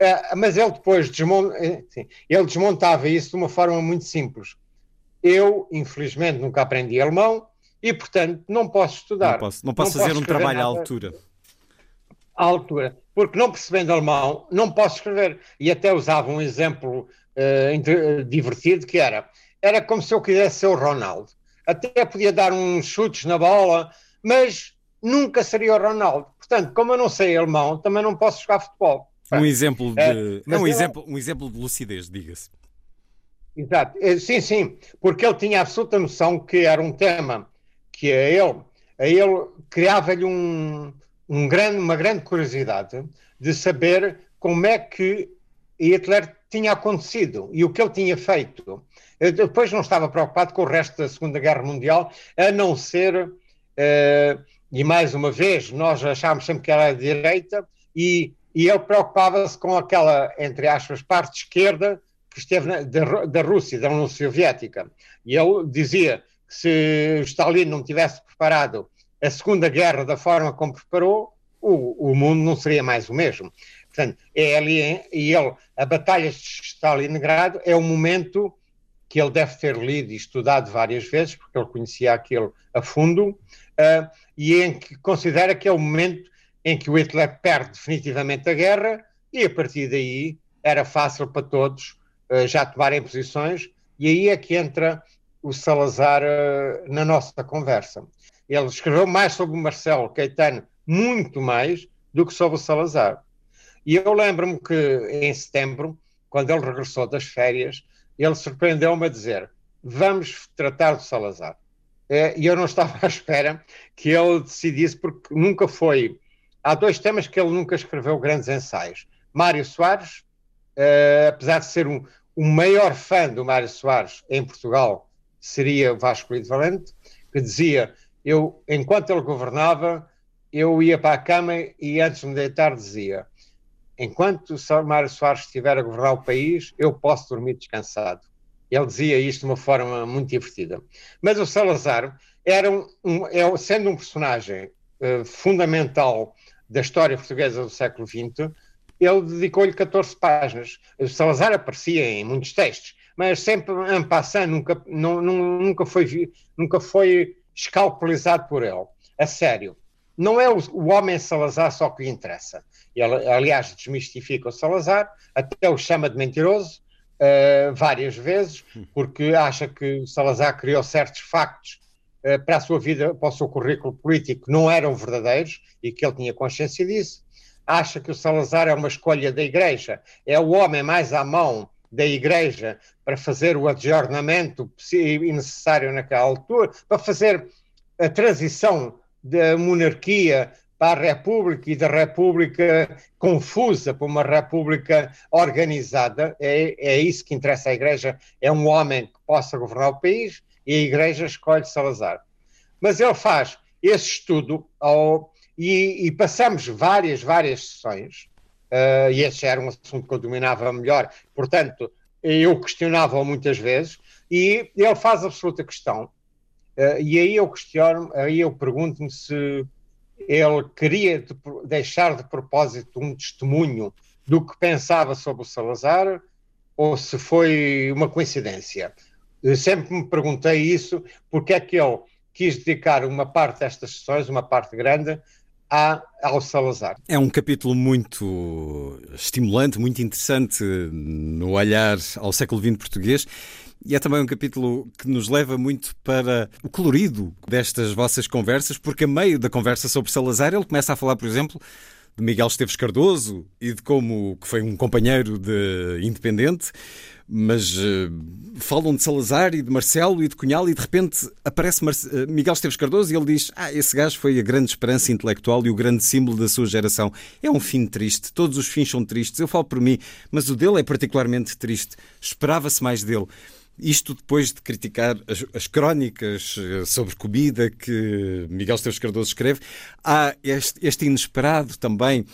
Uh, mas ele depois desmont... Eh, ele desmontava isso de uma forma muito simples. Eu, infelizmente, nunca aprendi alemão e, portanto, não posso estudar. Não posso, não posso não fazer posso um trabalho à altura à altura, porque não percebendo alemão, não posso escrever. E até usava um exemplo uh, divertido que era, era como se eu quisesse ser o Ronaldo. Até podia dar uns chutes na bola, mas nunca seria o Ronaldo. Portanto, como eu não sei alemão, também não posso jogar futebol. Um exemplo de, é, é um, exemplo, um exemplo de lucidez, diga-se. Exato, eh, sim, sim, porque ele tinha absoluta noção que era um tema que a ele, a ele criava-lhe um, um grande, uma grande curiosidade de saber como é que Hitler tinha acontecido e o que ele tinha feito. Eu depois não estava preocupado com o resto da Segunda Guerra Mundial, a não ser, uh, e mais uma vez, nós achámos sempre que era a direita, e, e ele preocupava-se com aquela, entre aspas, parte esquerda que esteve na, da, da Rússia, da União Soviética. E ele dizia que se Stalin não tivesse preparado a Segunda Guerra da forma como preparou, o, o mundo não seria mais o mesmo. Portanto, é ali, e ele, a Batalha de Stalingrado é um momento que ele deve ter lido e estudado várias vezes, porque ele conhecia aquilo a fundo, uh, e em que considera que é o momento em que o Hitler perde definitivamente a guerra, e a partir daí era fácil para todos uh, já tomarem posições, e aí é que entra o Salazar uh, na nossa conversa. Ele escreveu mais sobre o Marcelo Caetano, muito mais do que sobre o Salazar. E eu lembro-me que em setembro, quando ele regressou das férias, ele surpreendeu-me a dizer: Vamos tratar do Salazar. É, e eu não estava à espera que ele decidisse, porque nunca foi. Há dois temas que ele nunca escreveu grandes ensaios. Mário Soares, uh, apesar de ser um, o maior fã do Mário Soares em Portugal, seria Vasco Lido Valente, que dizia eu, enquanto ele governava, eu ia para a cama e antes de me deitar dizia enquanto o Mário Soares estiver a governar o país, eu posso dormir descansado. Ele dizia isto de uma forma muito divertida. Mas o Salazar era um, um é, sendo um personagem uh, fundamental da história portuguesa do século XX, ele dedicou-lhe 14 páginas. Salazar aparecia em muitos textos, mas sempre en passant, nunca, não, nunca, foi, nunca foi escalpelizado por ele. A sério. Não é o, o homem Salazar só que lhe interessa. Ele, aliás, desmistifica o Salazar, até o chama de mentiroso, uh, várias vezes, porque acha que o Salazar criou certos factos para a sua vida, para o seu currículo político, não eram verdadeiros e que ele tinha consciência disso. Acha que o Salazar é uma escolha da Igreja, é o homem mais à mão da Igreja para fazer o adjornamento necessário naquela altura, para fazer a transição da monarquia para a República e da República confusa para uma República organizada. É, é isso que interessa à Igreja. É um homem que possa governar o país e a Igreja escolhe Salazar. Mas ele faz esse estudo ao, e, e, passamos várias, várias sessões, uh, e esse era um assunto que eu dominava melhor, portanto, eu questionava-o muitas vezes, e ele faz absoluta questão. Uh, e aí eu questiono, aí eu pergunto-me se ele queria de, deixar de propósito um testemunho do que pensava sobre o Salazar ou se foi uma coincidência. Eu sempre me perguntei isso, porque é que ele quis dedicar uma parte destas sessões, uma parte grande, a, ao Salazar. É um capítulo muito estimulante, muito interessante no olhar ao século XX português e é também um capítulo que nos leva muito para o colorido destas vossas conversas, porque a meio da conversa sobre Salazar ele começa a falar, por exemplo, de Miguel Esteves Cardoso e de como que foi um companheiro de Independente, mas uh, falam de Salazar e de Marcelo e de Cunhal e de repente aparece Mar uh, Miguel Esteves Cardoso e ele diz ah, esse gajo foi a grande esperança intelectual e o grande símbolo da sua geração. É um fim triste, todos os fins são tristes, eu falo por mim, mas o dele é particularmente triste. Esperava-se mais dele. Isto depois de criticar as, as, crónicas eh, sobre comida que Miguel Esteves Cardoso escreve, há este, este inesperado também,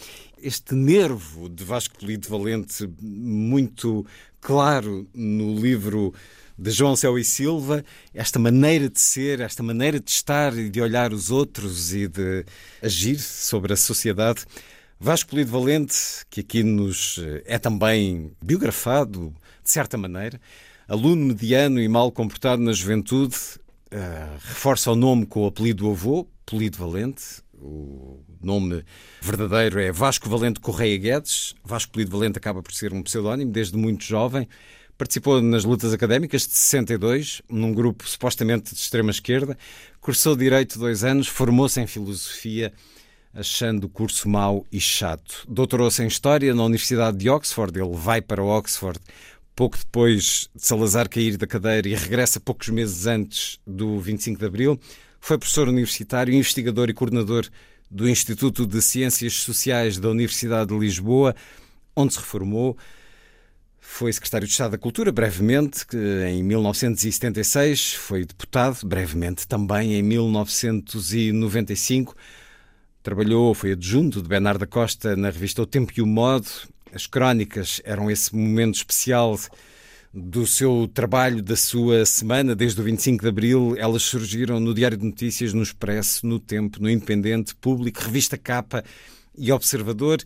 este nervo de Vasco Polido Valente muito claro no livro de João Céu e Silva, esta maneira de ser, esta maneira de estar e de olhar os outros e de agir sobre a sociedade. Vasco Polido Valente, que aqui nos eh, é também biografado, de certa maneira, aluno mediano e mal comportado na juventude, uh, reforça o nome com o apelido do avô, Polido Valente. O nome verdadeiro é Vasco Valente Correia Guedes. Vasco Polido Valente acaba por ser um pseudónimo desde muito jovem. Participou nas lutas académicas de 62, num grupo supostamente de extrema esquerda. Cursou Direito dois anos, formou-se em Filosofia, achando o curso mau e chato. Doutorou-se em História na Universidade de Oxford. Ele vai para Oxford pouco depois de Salazar cair da cadeira e regressa poucos meses antes do 25 de Abril. Foi professor universitário, investigador e coordenador do Instituto de Ciências Sociais da Universidade de Lisboa, onde se reformou. Foi secretário de Estado da Cultura, brevemente, em 1976. Foi deputado, brevemente também, em 1995. Trabalhou, foi adjunto de Bernardo da Costa na revista O Tempo e o Modo as crónicas eram esse momento especial do seu trabalho, da sua semana, desde o 25 de Abril. Elas surgiram no Diário de Notícias, no Expresso, no Tempo, no Independente, Público, Revista Capa e Observador.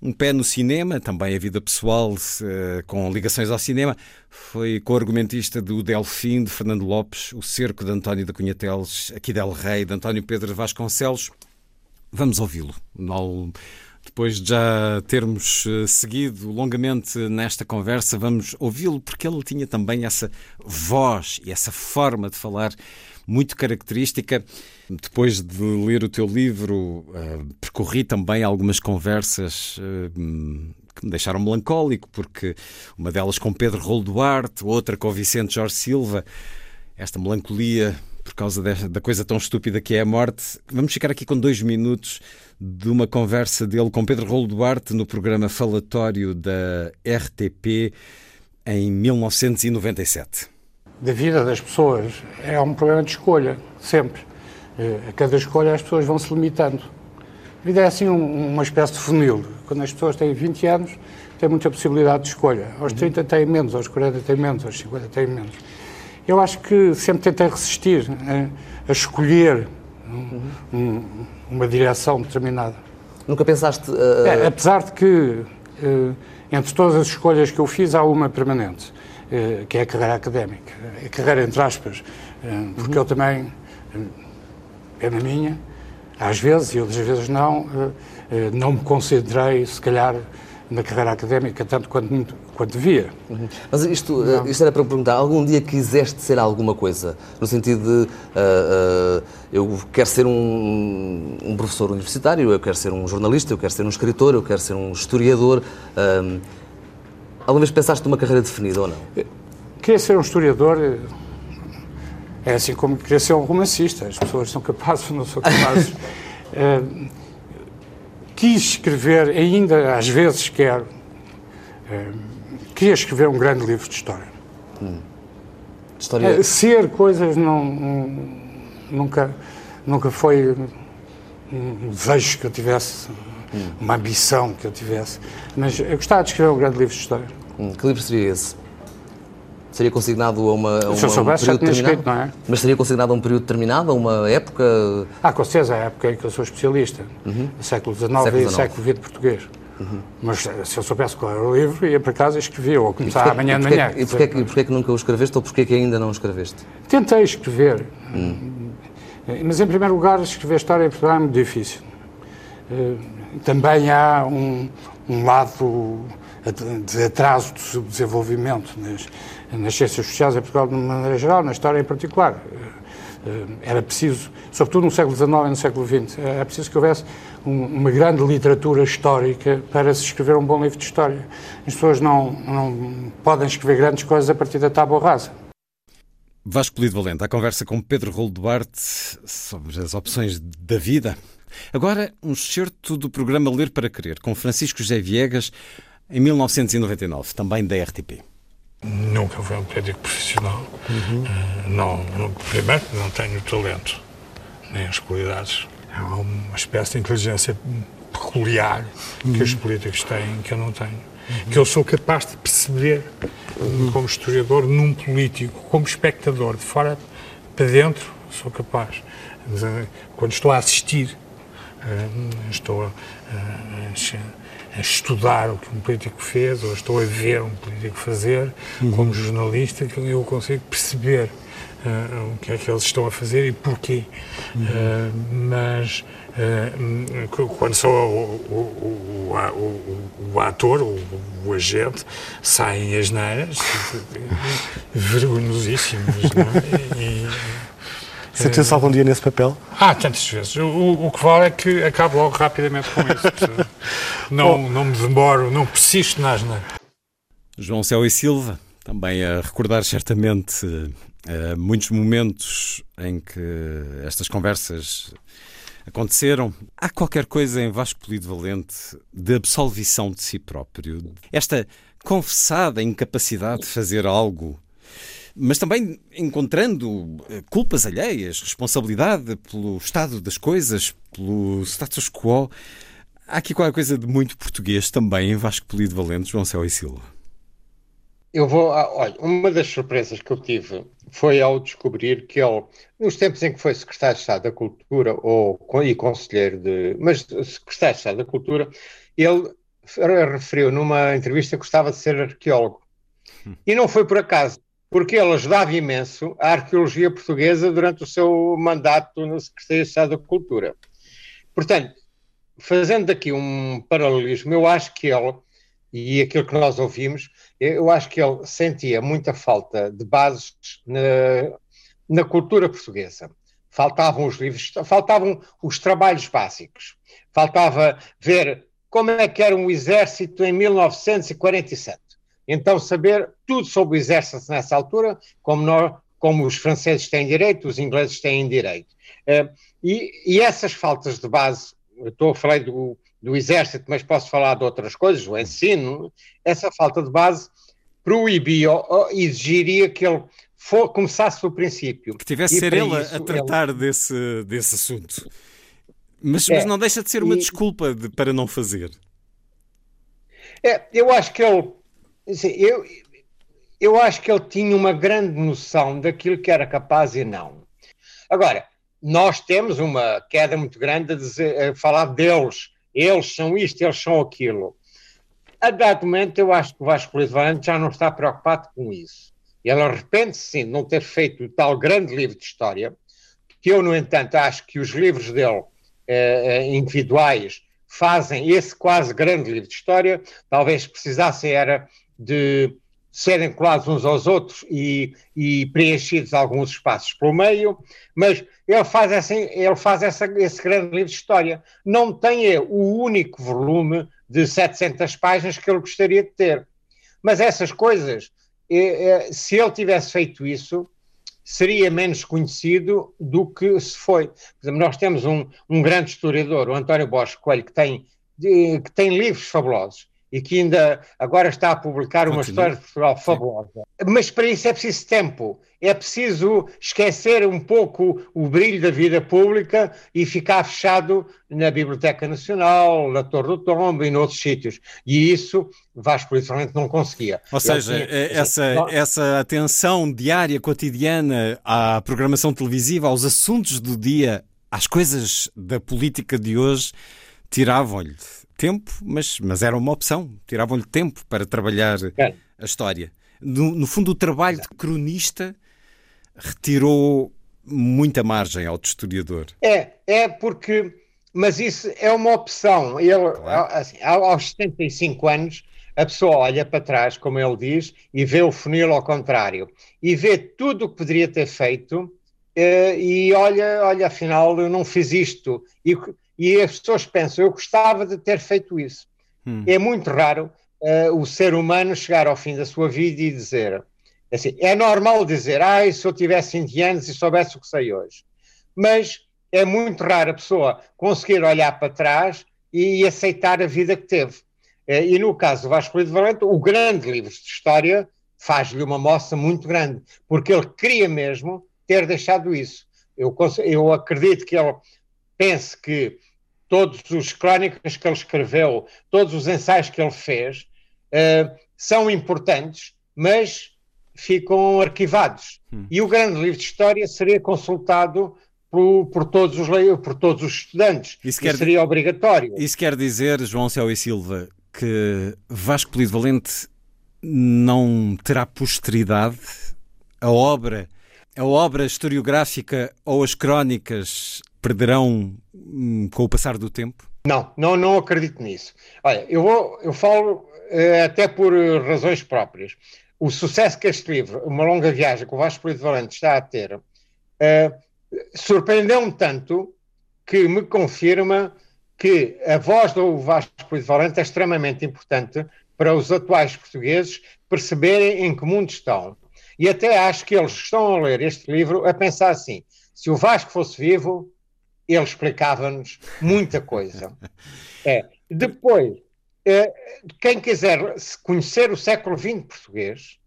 Um pé no cinema, também a vida pessoal uh, com ligações ao cinema. Foi co-argumentista do Delfim, de Fernando Lopes, O Cerco de António da Cunha Teles, Aqui del Rei, de António Pedro Vasconcelos. Vamos ouvi-lo depois de já termos eh, seguido longamente nesta conversa, vamos ouvi-lo, porque ele tinha também essa voz e essa forma de falar muito característica. Depois de ler o teu livro, eh, percorri também algumas conversas eh, que me deixaram melancólico, porque uma delas com Pedro Rolo Duarte, outra com Vicente Jorge Silva. Esta melancolia por causa desta, da coisa tão estúpida que é a morte. Vamos ficar aqui com dois minutos de uma conversa dele com Pedro Rolo Duarte no programa Falatório da RTP em 1997. Da vida das pessoas é um problema de escolha, sempre. Eh, a cada escolha as pessoas vão se limitando. A vida é assim um, uma espécie de funil. Quando as pessoas têm 20 anos, têm muita possibilidade de escolha. Aos 30 têm menos, aos 40 têm menos, aos 50 têm menos. Eu acho que sempre tentei resistir a, a escolher um, um, uma direção determinada. Nunca pensaste. Uh... É, apesar de que, uh, entre todas as escolhas que eu fiz, há uma permanente, uh, que é a carreira académica. A carreira, entre aspas, porque uhum. eu também, é na minha, às vezes, e outras vezes não, não me concentrei, se calhar, na carreira académica, tanto quanto, quanto devia. Uhum. Mas isto, uh, isto era para perguntar, algum dia quiseste ser alguma coisa? No sentido de, uh, uh, eu quero ser um, um, professor universitário, eu quero ser um jornalista, eu quero ser um escritor, eu quero ser um historiador. Uh, alguma vez pensaste numa carreira definida ou não? Queria ser um historiador, é assim como queria ser um romancista. As pessoas são capazes, não são capazes. quis escrever, ainda às vezes quero, uh, queria escrever um grande livro de história. Hum. história... Uh, ser coisas não, nunca, nunca foi um desejo que eu tivesse, hum. uma ambição que eu tivesse, mas eu gostava de escrever um grande livro de história. Hum. Que livro seria esse? Seria consignado a uma, a uma, Se eu soubesse, um período? Escrito, não é? Mas seria consignado a um período determinado, a uma época? Ah, com certeza, a época em que eu sou especialista. Uhum. Século XIX século e século XX português. Uhum. Mas eh, se eu soubesse qual era o livro, ia para casa e escrevia, ou começar amanhã de manhã. E porquê, e porquê que nunca o escreveste, ou porquê que ainda não o escreveste? Tentei escrever, hum. mas em primeiro lugar, escrever história em Portugal é muito difícil. Eh, também há um, um lado de atraso do subdesenvolvimento nas, nas ciências sociais em Portugal de uma maneira geral, na história em particular. Eh, era preciso, sobretudo no século XIX e no século XX, era preciso que houvesse uma grande literatura histórica para se escrever um bom livro de história. As pessoas não, não podem escrever grandes coisas a partir da tábua rasa. Vasco Polido Valente, a conversa com Pedro Rolo Duarte sobre as opções da vida. Agora, um excerto do programa Ler para Querer, com Francisco José Viegas, em 1999, também da RTP. Nunca fui um político profissional. Uhum. Uh, não, não, primeiro, não tenho talento, nem as qualidades. Há uma espécie de inteligência peculiar uhum. que os políticos têm que eu não tenho. Uhum. Que eu sou capaz de perceber uhum. como historiador num político, como espectador, de fora para dentro, sou capaz. Quando estou a assistir, uh, estou a, a, a estudar o que um político fez, ou estou a ver um político fazer, uhum. como jornalista, que eu consigo perceber uh, o que é que eles estão a fazer e porquê. Uhum. Uh, mas uh, quando sou o, o, o, o ator, o, agente, saem as neiras vergonhosíssimas, não é? E, Sentiu-se algum dia nesse papel? Ah, tantas vezes. O, o que vale é que acabo logo rapidamente com isso. não, não me demoro, não persisto na asneira. João Céu e Silva, também a recordar certamente uh, muitos momentos em que estas conversas aconteceram. Há qualquer coisa em Vasco Polido Valente de absolvição de si próprio. Esta confessada incapacidade de fazer algo mas também encontrando eh, culpas alheias, responsabilidade pelo estado das coisas, pelo status quo. Há aqui qualquer coisa de muito português também em Vasco Polido Valente, João Céu e Silva. Eu vou, ah, olha, uma das surpresas que eu tive foi ao descobrir que ele, nos tempos em que foi secretário de Estado da Cultura ou e conselheiro de, mas secretário de Estado da Cultura, ele referiu numa entrevista que gostava de ser arqueólogo. Hum. E não foi por acaso porque ele ajudava imenso a arqueologia portuguesa durante o seu mandato no Secretaria de Estado da Cultura. Portanto, fazendo aqui um paralelismo, eu acho que ele, e aquilo que nós ouvimos, eu acho que ele sentia muita falta de bases na, na cultura portuguesa. Faltavam os livros, faltavam os trabalhos básicos, faltava ver como é que era um exército em 1947 então, saber tudo sobre o exército nessa altura, como, nós, como os franceses têm direito, os ingleses têm direito. Uh, e, e, essas faltas de base, eu estou a falar do, do exército, mas posso falar de outras coisas, o ensino, essa falta de base proibia, exigiria que ele for, começasse do princípio. Que tivesse ser ele a tratar ele... Desse, desse assunto. Mas, É, mas não deixa de ser uma e- desculpa de- para não fazer. É, eu acho que ele. Assim, eu, eu acho que ele tinha uma grande noção daquilo que era capaz e não. Agora, nós temos uma queda muito grande a, dizer, a falar deles. Eles são isto, eles são aquilo. A dado momento, eu acho que o Vasco Valente já não está preocupado com isso. Ele arrepende-se, sim, de não ter feito o tal grande livro de história, que eu, no entanto, acho que os livros dele, eh, eh, individuais, fazem esse quase grande livro de história. Talvez precisassem era de serem colados uns aos outros e, e preenchidos alguns espaços pelo meio, mas ele faz, assim, ele faz essa, esse grande livro de história. Não tem o único volume de 700 páginas que ele gostaria de ter. Mas essas coisas, eh, eh, se ele tivesse feito isso, seria menos conhecido do que se foi. Nós temos um, um grande historiador, o António Borges Coelho, que tem, de- que tem livros fabulosos e que ainda agora está a publicar uma Continua. história de Portugal fabulosa. Mas para isso é preciso tempo, é preciso esquecer um pouco o brilho da vida pública e ficar fechado na Biblioteca Nacional, na Torre do Tombo e noutros sítios. E isso Vasco principalmente não conseguia. Ou seja, tinha- essa, essa atenção diária, cotidiana à programação televisiva, aos assuntos do dia, às coisas da política de hoje, tiravam-lhe tempo, mas, mas era uma opção. Tiravam-lhe tempo para trabalhar É. a história. No, no fundo, o trabalho de cronista retirou muita margem ao de historiador. É, é porque, mas isso é uma opção. Ele, Claro. assim, ao- aos 75 anos, a pessoa olha para trás, como ele diz, e vê o funil ao contrário, e vê tudo o que poderia ter feito, eh, e olha, olha, afinal, eu não fiz isto. E, e as pessoas pensam, eu gostava de ter feito isso. Hum. É muito raro eh, o ser humano chegar ao fim da sua vida e dizer, assim, é normal dizer, ah, se eu tivesse 20 anos e soubesse o que sei hoje. Mas é muito raro a pessoa conseguir olhar para trás e aceitar a vida que teve. Eh, E no caso do Vasco Lido Valente, o grande livro de história faz-lhe uma moça muito grande, porque ele queria mesmo ter deixado isso. Eu, eu acredito que ele pense que todos os crónicas que ele escreveu, todos os ensaios que ele fez, eh, são importantes, mas ficam arquivados. E o grande livro de história seria consultado por, por todos, os, por todos os estudantes. Isso Isso quer- seria obrigatório. Isso quer dizer, João Céu e Silva, que Vasco Polido Valente não terá posteridade? A obra, a obra historiográfica ou as crónicas perderão hum, com o passar do tempo? Não, não, não acredito nisso. Olha, eu, vou, eu falo eh, até por eh, razões próprias. O sucesso que este livro, Uma Longa Viagem, que o Vasco Polito Valente está a ter, eh, surpreendeu-me tanto que me confirma que a voz do Vasco Polito Valente é extremamente importante para os atuais portugueses perceberem em que mundo estão. E até acho que eles estão a ler este livro a pensar assim: se o Vasco fosse vivo, ele explicava-nos muita coisa. É. Depois, eh, quem quiser se conhecer o século XX português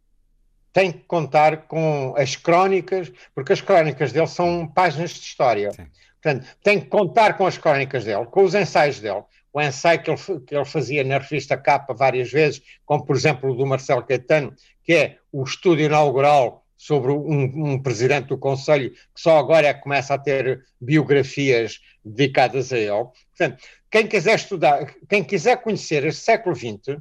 tem que contar com as crónicas, porque as crónicas dele são páginas de história. Sim. Portanto, tem que contar com as crónicas dele, com os ensaios dele. O ensaio que ele, que ele fazia na revista Capa várias vezes, como por exemplo o do Marcelo Caetano, que é o estudo inaugural sobre um, um presidente do Conselho, que só agora é começa a ter biografias dedicadas a ele. Portanto, quem quiser estudar, quem quiser conhecer este século XX,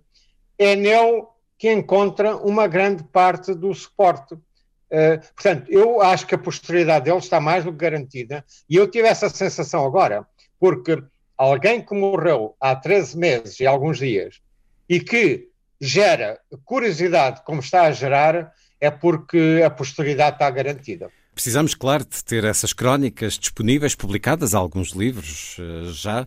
é nele que encontra uma grande parte do suporte. Uh, portanto, eu acho que a posteridade dele está mais do que garantida, e eu tive essa sensação agora, porque alguém que morreu há 13 meses e alguns dias e que gera curiosidade como está a gerar, é porque a posteridade está garantida. Precisamos, claro, de ter essas crónicas disponíveis, publicadas, alguns livros eh, já,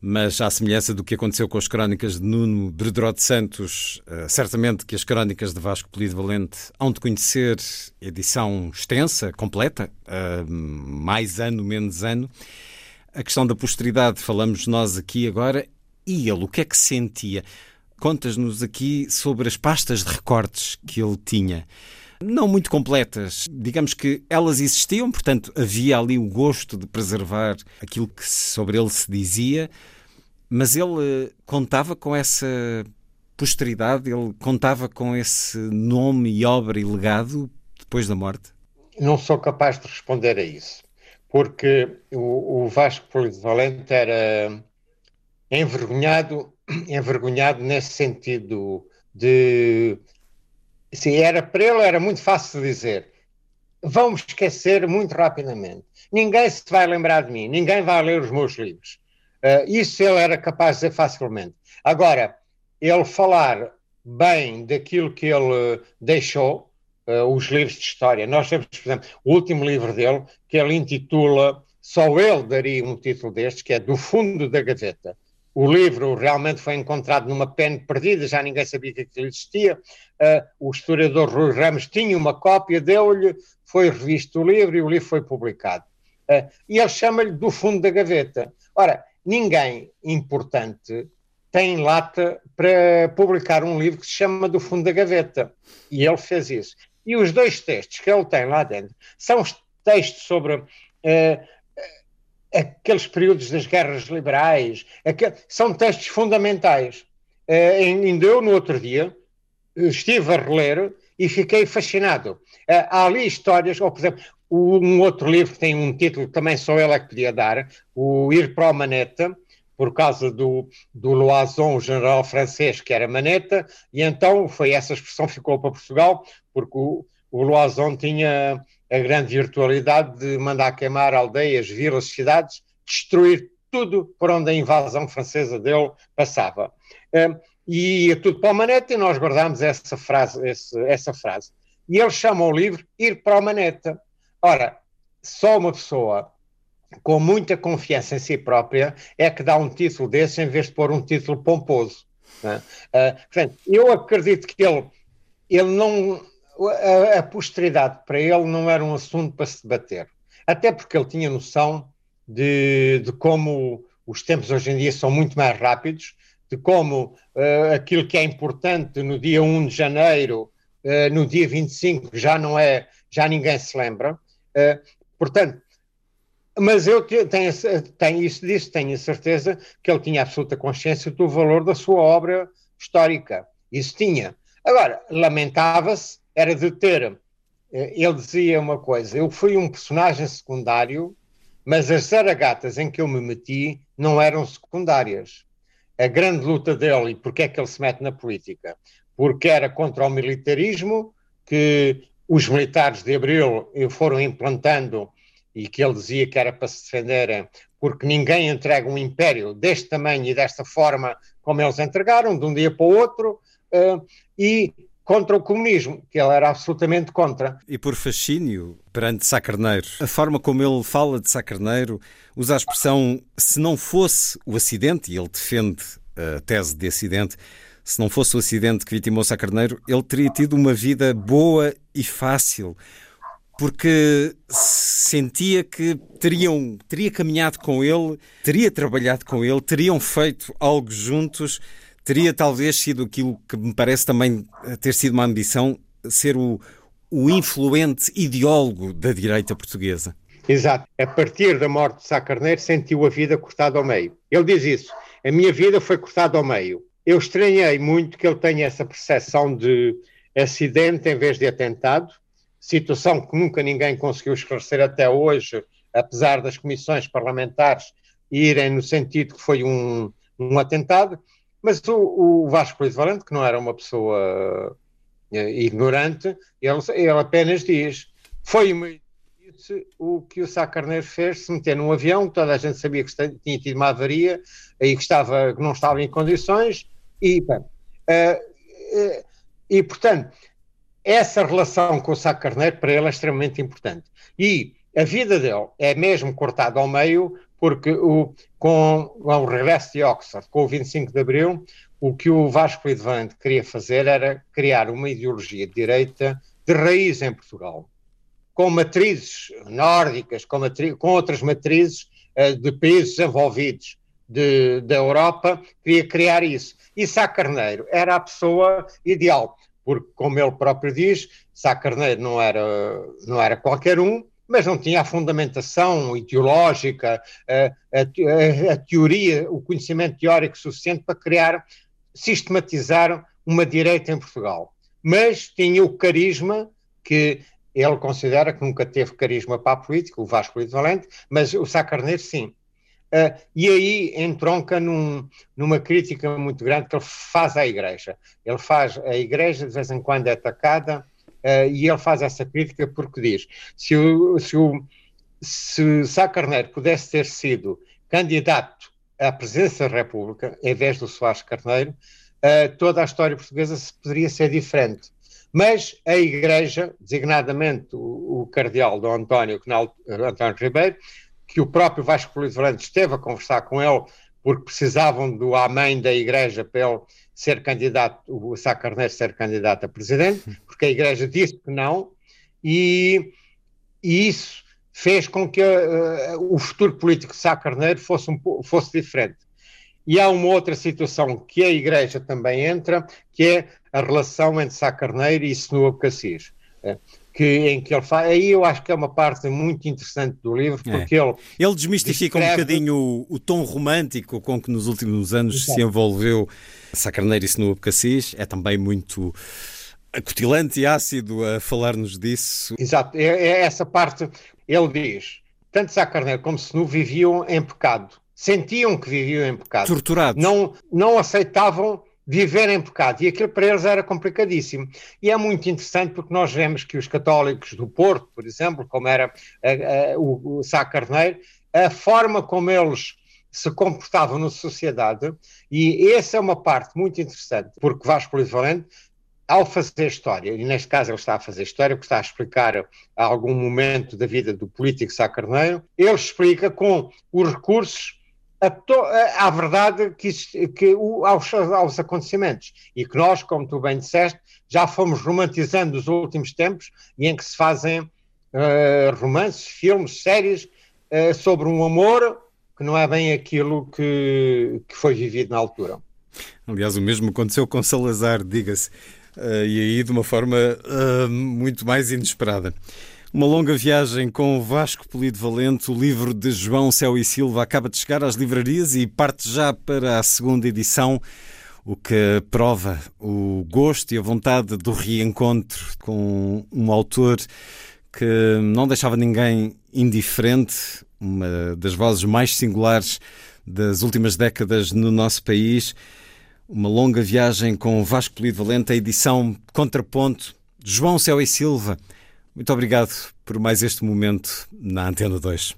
mas à semelhança do que aconteceu com as crónicas de Nuno Bredró de Santos, eh, certamente que as crónicas de Vasco Polido Valente hão de conhecer edição extensa, completa, eh, mais ano, menos ano. A questão da posteridade, falamos nós aqui agora, e ele, o que é que sentia? Contas-nos aqui sobre as pastas de recortes que ele tinha. não muito completas. Digamos que elas existiam, portanto, havia ali o gosto de preservar aquilo que sobre ele se dizia, mas ele eh, contava com essa posteridade, ele contava com esse nome e obra e legado depois da morte? Não sou capaz de responder a isso, porque o, o Vasco Polivalente era envergonhado, envergonhado nesse sentido de Sim, era para ele era muito fácil dizer. Vamos esquecer muito rapidamente. Ninguém se vai lembrar de mim, ninguém vai ler os meus livros. Uh, isso ele era capaz de dizer facilmente. Agora, ele falar bem daquilo que ele deixou, uh, os livros de história. Nós temos, por exemplo, o último livro dele, que ele intitula, só ele daria um título destes, que é Do Fundo da Gaveta. O livro realmente foi encontrado numa pena perdida, já ninguém sabia que aquilo existia. Uh, o historiador Rui Ramos tinha uma cópia, deu-lhe, foi revisto o livro e o livro foi publicado. Uh, e ele chama-lhe do fundo da gaveta. Ora, ninguém importante tem lata para publicar um livro que se chama Do Fundo da Gaveta. E ele fez isso. E os dois textos que ele tem lá dentro são os textos sobre uh, aqueles períodos das guerras liberais, aquel, são textos fundamentais. Uh, ainda eu, no outro dia, estive a reler e fiquei fascinado. Uh, há ali histórias, ou por exemplo, um outro livro que tem um título que também só ele é que podia dar, o Ir para o Maneta, por causa do, do Loison, o general francês, que era Maneta, e então foi essa expressão que ficou para Portugal, porque o, o Loison tinha a grande virtualidade de mandar queimar aldeias, vilas, cidades, destruir tudo por onde a invasão francesa dele passava. Um, e tudo para o Maneta e nós guardámos essa frase, essa frase. E ele chama o livro Ir para o Maneta. Ora, só uma pessoa com muita confiança em si própria é que dá um título desse em vez de pôr um título pomposo. Uh, portanto, eu acredito que ele, ele não. A, a, posteridade para ele não era um assunto para se debater. Até porque ele tinha noção de, de como os tempos hoje em dia são muito mais rápidos, de como uh, aquilo que é importante no dia 1 de janeiro, uh, no dia 25 já não é, já ninguém se lembra. Uh, portanto, mas eu tenho, tenho isso disso, tenho a certeza que ele tinha absoluta consciência do valor da sua obra histórica. Isso tinha. Agora, lamentava-se, era de ter. Ele dizia uma coisa: eu fui um personagem secundário, mas as zaragatas em que eu me meti não eram secundárias a grande luta dele e porque é que ele se mete na política? Porque era contra o militarismo que os militares de Abril foram implantando e que ele dizia que era para se defenderem, porque ninguém entrega um império deste tamanho e desta forma como eles entregaram, de um dia para o outro, uh, e contra o comunismo, que ele era absolutamente contra. E por fascínio perante Sá Carneiro, a forma como ele fala de Sá Carneiro usa a expressão se não fosse o acidente, e ele defende a tese de acidente, se não fosse o acidente que vitimou Sá Carneiro, ele teria tido uma vida boa e fácil, porque sentia que teriam, teria caminhado com ele, teria trabalhado com ele, teriam feito algo juntos teria talvez sido aquilo que me parece também ter sido uma ambição, ser o, o influente ideólogo da direita portuguesa. Exato. A partir da morte de Sá Carneiro, sentiu a vida cortada ao meio. Ele diz isso. A minha vida foi cortada ao meio. Eu estranhei muito que ele tenha essa percepção de acidente em vez de atentado, situação que nunca ninguém conseguiu esclarecer até hoje, apesar das comissões parlamentares irem no sentido que foi um, um atentado. Mas o, o Vasco Luís Valente, que não era uma pessoa uh, ignorante, ele, ele apenas diz: foi uma o que o Sá Carneiro fez, se meter num avião, toda a gente sabia que tinha tido uma avaria e que, estava, que não estava em condições, e, uh, uh, e portanto, essa relação com o Sá Carneiro para ele é extremamente importante. E a vida dele é mesmo cortada ao meio porque o, com, o regresso de Oxford, com o 25 de Abril, o que o Vasco Edvante queria fazer era criar uma ideologia de direita de raiz em Portugal, com matrizes nórdicas, com, matri com outras matrizes uh, de países envolvidos de, da Europa, queria criar isso. E Sá Carneiro era a pessoa ideal, porque, como ele próprio diz, Sá Carneiro não era, não era qualquer um, mas não tinha a fundamentação ideológica, a, a, a, teoria, o conhecimento teórico suficiente para criar, sistematizar uma direita em Portugal. Mas tinha o carisma que ele considera que nunca teve carisma para a política, o Vasco Luís Valente, mas o Sá Carneiro sim. Uh, e aí entronca num, numa crítica muito grande que ele faz à Igreja. Ele faz, a Igreja de vez em quando é atacada uh, e ele faz essa crítica porque diz: se o, se o se Sá Carneiro pudesse ter sido candidato à presidência da República, em vez do Soares Carneiro, uh, toda a história portuguesa poderia ser diferente. Mas a Igreja, designadamente o, o cardeal Dom António, António Ribeiro, que o próprio Vasco Luís Valente esteve a conversar com ele porque precisavam do amém da Igreja para ele ser candidato, o Sá Carneiro ser candidato a presidente, porque a Igreja disse que não, e, e isso fez com que uh, o futuro político de Sá Carneiro fosse, um, fosse diferente. E há uma outra situação que a Igreja também entra, que é a relação entre Sá Carneiro e Senua Cassis. Que, em que ele faz. Aí eu acho que é uma parte muito interessante do livro, é. porque é. ele. Ele desmistifica descreve... um bocadinho o, o, tom romântico com que nos últimos anos Exato. se envolveu Sacarneiro e Senua Cassis. É também muito acutilante e ácido a falar-nos disso. Exato, é, é, essa parte. Ele diz: tanto Sacarneiro como Senu viviam em pecado. Sentiam que viviam em pecado. Torturados. Não, não aceitavam viver em pecado. E aquilo para eles era complicadíssimo. E é muito interessante porque nós vemos que os católicos do Porto, por exemplo, como era a, a, o, o Sá Carneiro, a forma como eles se comportavam na sociedade, e essa é uma parte muito interessante, porque Vasco Luís Valente, ao fazer história, e neste caso ele está a fazer história, porque está a explicar algum momento da vida do político Sá Carneiro, ele explica com os recursos à verdade que, que aos, aos, acontecimentos e que nós, como tu bem disseste, já fomos romantizando os últimos tempos e em que se fazem uh, romances, filmes, séries uh, sobre um amor que não é bem aquilo que, que foi vivido na altura. Aliás, o mesmo aconteceu com Salazar, diga-se, uh, e aí de uma forma muito mais inesperada. Uma longa viagem com Vasco Polido Valente, o livro de João Céu e Silva acaba de chegar às livrarias e parte já para a segunda edição, o que prova o gosto e a vontade do reencontro com um autor que não deixava ninguém indiferente, uma das vozes mais singulares das últimas décadas no nosso país. Uma longa viagem com Vasco Polido Valente, a edição Contraponto, João Céu e Silva. Muito obrigado por mais este momento na Antena 2.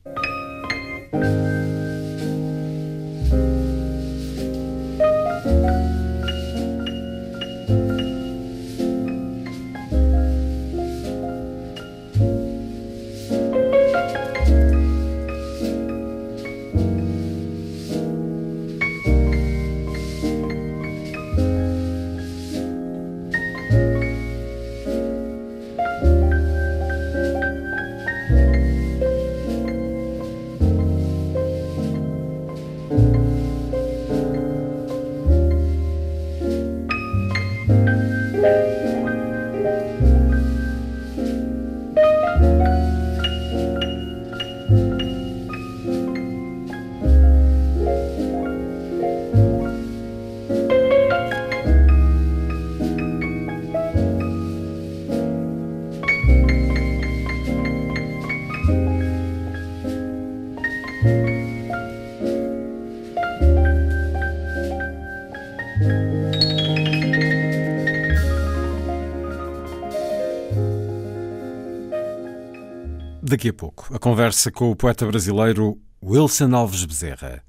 Daqui a pouco, a conversa com o poeta brasileiro Wilson Alves Bezerra.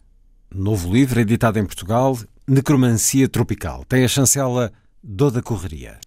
Novo livro editado em Portugal, Necromancia Tropical. Tem a chancela Doda Correria.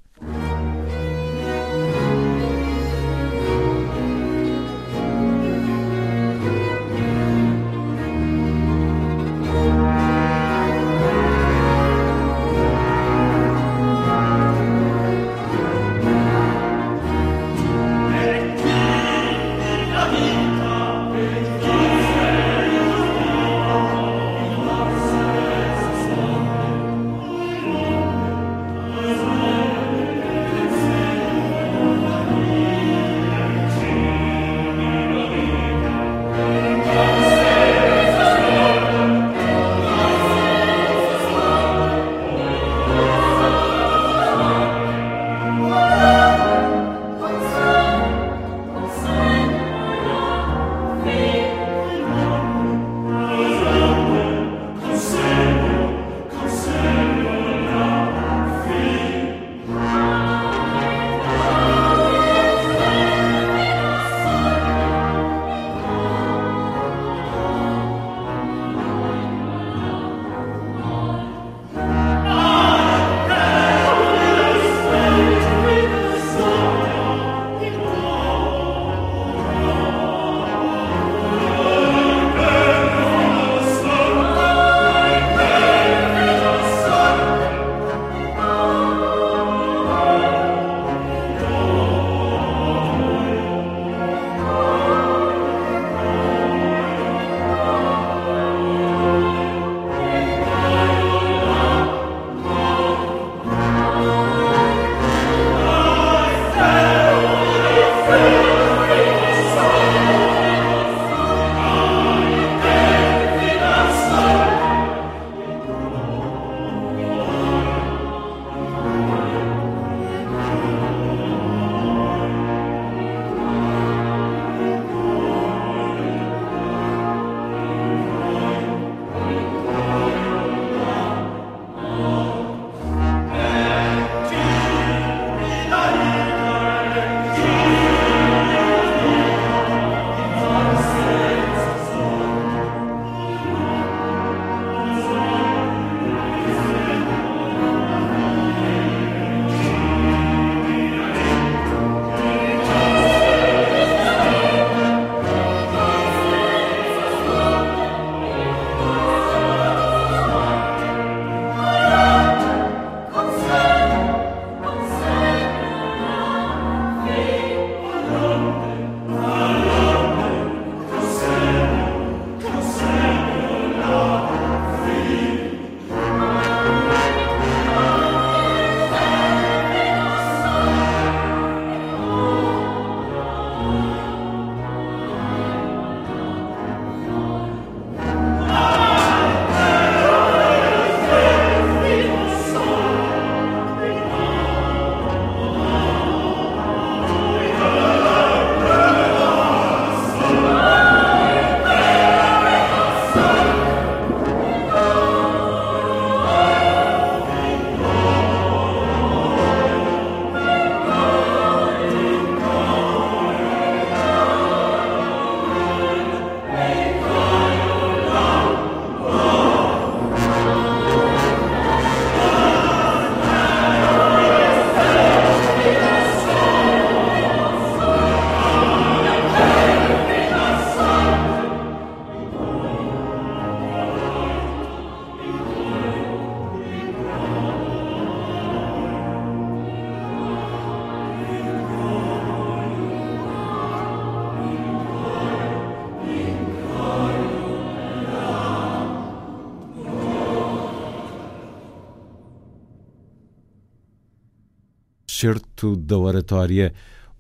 Certo da oratória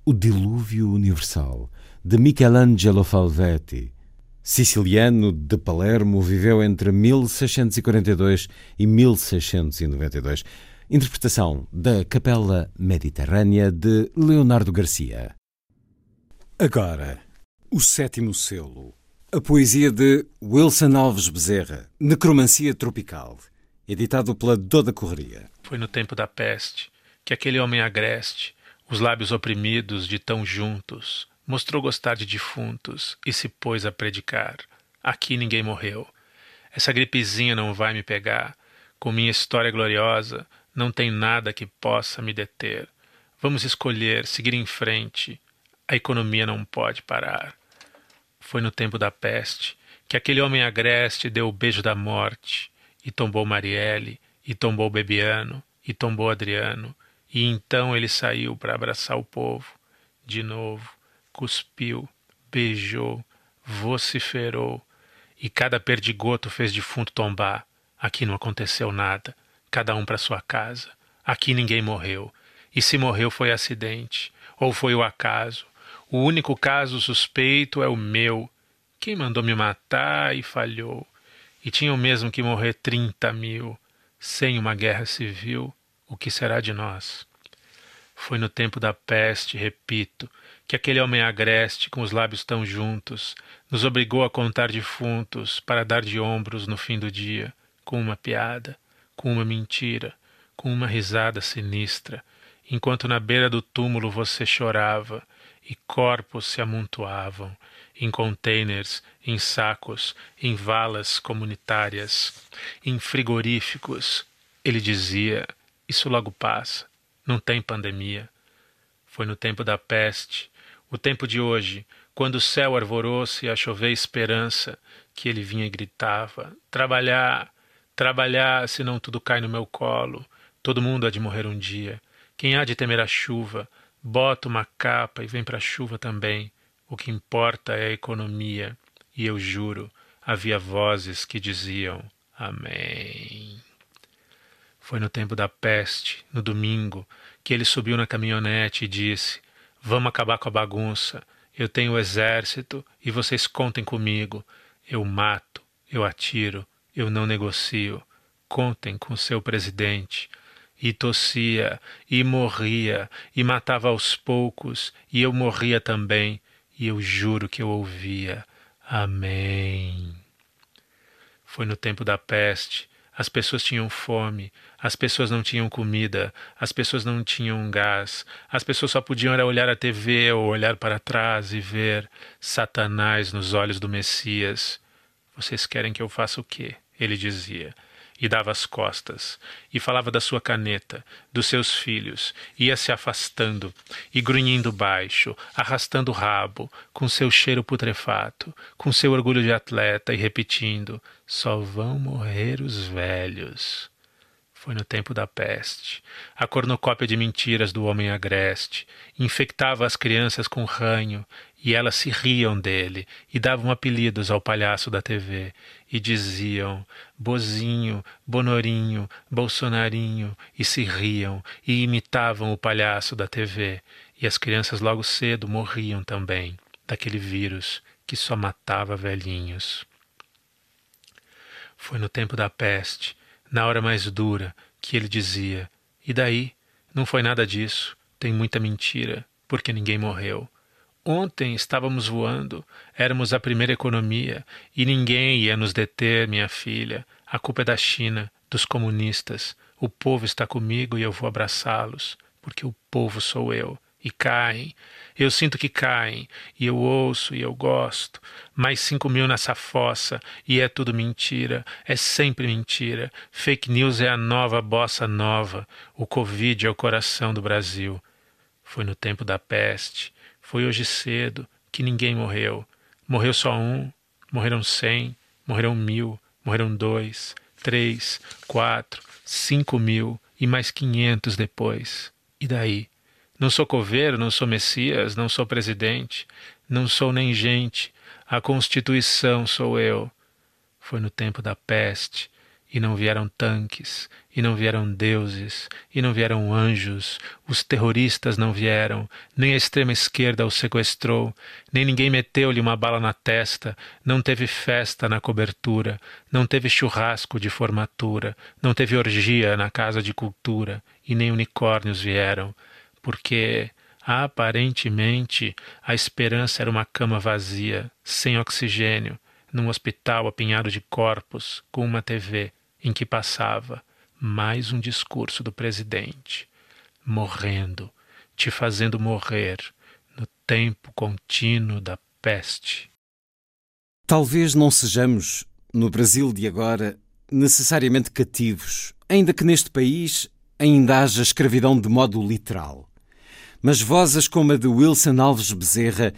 O Dilúvio Universal, de Michelangelo Falvetti. Siciliano de Palermo, viveu entre 1642 e 1692. Interpretação da Capela Mediterrânea de Leonardo Garcia. Agora, o sétimo selo. A poesia de Wilson Alves Bezerra, Necromancia Tropical, editado pela Doda Correria. Foi no tempo da peste que aquele homem agreste, os lábios oprimidos de tão juntos, mostrou gostar de defuntos e se pôs a predicar. Aqui ninguém morreu. Essa gripezinha não vai me pegar. Com minha história gloriosa, não tem nada que possa me deter. Vamos escolher, seguir em frente. A economia não pode parar. Foi no tempo da peste que aquele homem agreste deu o beijo da morte, e tombou Marielle, e tombou Bebiano, e tombou Adriano, e então ele saiu para abraçar o povo. De novo, cuspiu, beijou, vociferou, e cada perdigoto fez defunto tombar. Aqui não aconteceu nada, cada um para sua casa. Aqui ninguém morreu, e se morreu foi acidente, ou foi o acaso, o único caso suspeito é o meu. Quem mandou me matar e falhou? E tinham mesmo que morrer trinta mil. Sem uma guerra civil, o que será de nós? Foi no tempo da peste, repito, que aquele homem agreste, com os lábios tão juntos, nos obrigou a contar defuntos para dar de ombros no fim do dia, com uma piada, com uma mentira, com uma risada sinistra, enquanto na beira do túmulo você chorava e corpos se amontoavam em containers, em sacos, em valas comunitárias, em frigoríficos. Ele dizia: Isso logo passa, não tem pandemia. Foi no tempo da peste, o tempo de hoje, quando o céu arvorou-se a chover esperança, que ele vinha e gritava: Trabalhar, trabalhar, senão tudo cai no meu colo. Todo mundo há de morrer um dia. Quem há de temer a chuva? Bota uma capa e vem para a chuva também. O que importa é a economia. E eu juro, havia vozes que diziam Amém. Foi no tempo da peste, no domingo, que ele subiu na caminhonete e disse: Vamos acabar com a bagunça. Eu tenho o exército e vocês contem comigo. Eu mato, eu atiro, eu não negocio. Contem com seu presidente e tossia, e morria, e matava aos poucos, e eu morria também, e eu juro que eu ouvia. Amém. Foi no tempo da peste. As pessoas tinham fome, as pessoas não tinham comida, as pessoas não tinham gás, as pessoas só podiam olhar a TV ou olhar para trás e ver Satanás nos olhos do Messias. Vocês querem que eu faça o quê? Ele dizia e dava as costas, e falava da sua caneta, dos seus filhos, ia se afastando, e grunhindo baixo, arrastando o rabo, com seu cheiro putrefato, com seu orgulho de atleta, e repetindo: só vão morrer os velhos. Foi no tempo da peste. A cornucópia de mentiras do homem agreste infectava as crianças com ranho e elas se riam dele e davam apelidos ao palhaço da TV e diziam Bozinho, Bonorinho, Bolsonarinho e se riam e imitavam o palhaço da TV e as crianças logo cedo morriam também daquele vírus que só matava velhinhos. Foi no tempo da peste, na hora mais dura, que ele dizia: E daí? Não foi nada disso. Tem muita mentira, porque ninguém morreu. Ontem estávamos voando, éramos a primeira economia e ninguém ia nos deter, minha filha. A culpa é da China, dos comunistas. O povo está comigo e eu vou abraçá-los, porque o povo sou eu. E caem. Eu sinto que caem, e eu ouço e eu gosto. Mais cinco mil nessa fossa, e é tudo mentira, é sempre mentira. Fake news é a nova bossa nova. O Covid é o coração do Brasil. Foi no tempo da peste foi hoje cedo que ninguém morreu. Morreu só um, morreram cem, morreram mil, morreram dois, três, quatro, cinco mil e mais quinhentos depois. E daí? Não sou coveiro, não sou Messias, não sou presidente, não sou nem gente. A Constituição sou eu. Foi no tempo da peste, e não vieram tanques, e não vieram deuses, e não vieram anjos, os terroristas não vieram, nem a extrema esquerda o sequestrou, nem ninguém meteu-lhe uma bala na testa, não teve festa na cobertura, não teve churrasco de formatura, não teve orgia na casa de cultura, e nem unicórnios vieram, porque aparentemente a esperança era uma cama vazia, sem oxigênio, num hospital apinhado de corpos, com uma TV em que passava mais um discurso do presidente, morrendo, te fazendo morrer no tempo contínuo da peste. Talvez não sejamos, no Brasil de agora, necessariamente cativos, ainda que neste país ainda haja escravidão de modo literal. Mas vozes como a de Wilson Alves Bezerra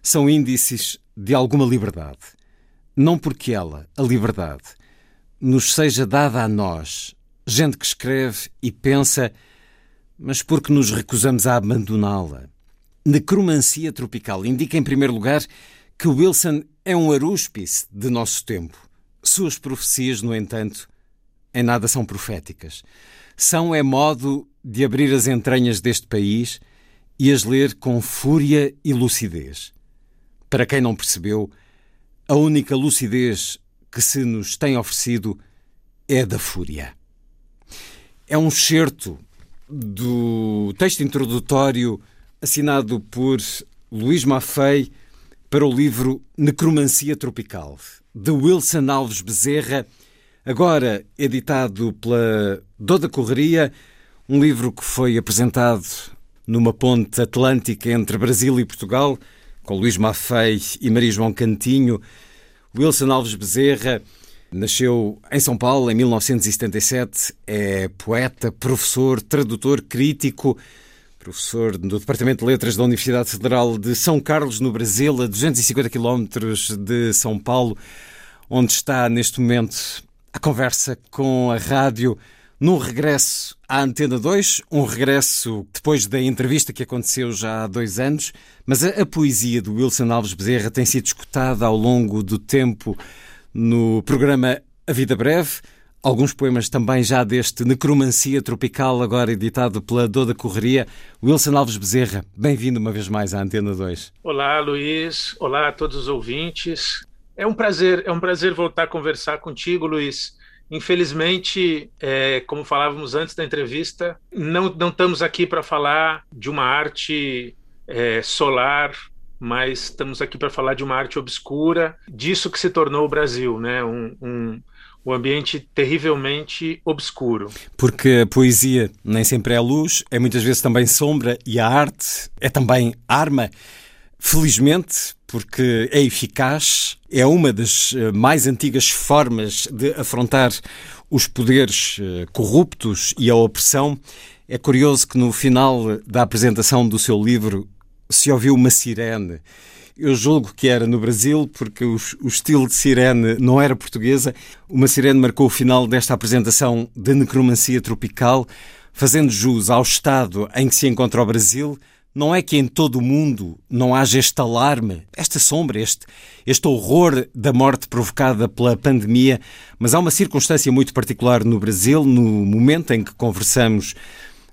são índices de alguma liberdade. Não porque ela, a liberdade, nos seja dada a nós, gente que escreve e pensa, mas porque nos recusamos a abandoná-la. Necromancia tropical indica, em primeiro lugar, que Wilson é um arúspice de nosso tempo. Suas profecias, no entanto, em nada são proféticas. São é modo de abrir as entranhas deste país e as ler com fúria e lucidez. Para quem não percebeu, a única lucidez que se nos tem oferecido é da fúria. É um excerto do texto introdutório assinado por Luís Maffei para o livro Necromancia Tropical, de Wilson Alves Bezerra, agora editado pela Doda Correria, um livro que foi apresentado numa ponte atlântica entre Brasil e Portugal, com Luís Maffei e Maria João Cantinho, Wilson Alves Bezerra nasceu em São Paulo em 1977, é poeta, professor, tradutor, crítico, professor do Departamento de Letras da Universidade Federal de São Carlos, no Brasil, a 250 quilómetros de São Paulo, onde está neste momento a conversa com a rádio num regresso à Antena 2, um regresso depois da entrevista que aconteceu já há dois anos, mas a, a poesia do Wilson Alves Bezerra tem sido escutada ao longo do tempo no programa A Vida Breve. Alguns poemas também já deste Necromancia Tropical, agora editado pela Doda Correria. Wilson Alves Bezerra, bem-vindo uma vez mais à Antena 2. Olá, Luiz. Olá a todos os ouvintes. É um prazer, é um prazer voltar a conversar contigo, Luiz. Infelizmente, é, como falávamos antes da entrevista, não, não estamos aqui para falar de uma arte é, solar, mas estamos aqui para falar de uma arte obscura, disso que se tornou o Brasil, né? um, um um ambiente terrivelmente obscuro. Porque a poesia nem sempre é luz, é muitas vezes também sombra e a arte é também arma. Felizmente, porque é eficaz, é uma das eh, mais antigas formas de afrontar os poderes eh, corruptos e a opressão. É curioso que no final da apresentação do seu livro se ouviu uma sirene. Eu julgo que era no Brasil, porque o, estilo de sirene não era portuguesa. Uma sirene marcou o final desta apresentação de necromancia tropical, fazendo jus ao estado em que se encontra o Brasil, não é que em todo o mundo não haja este alarme, esta sombra, este, este horror da morte provocada pela pandemia, mas há uma circunstância muito particular no Brasil, no momento em que conversamos.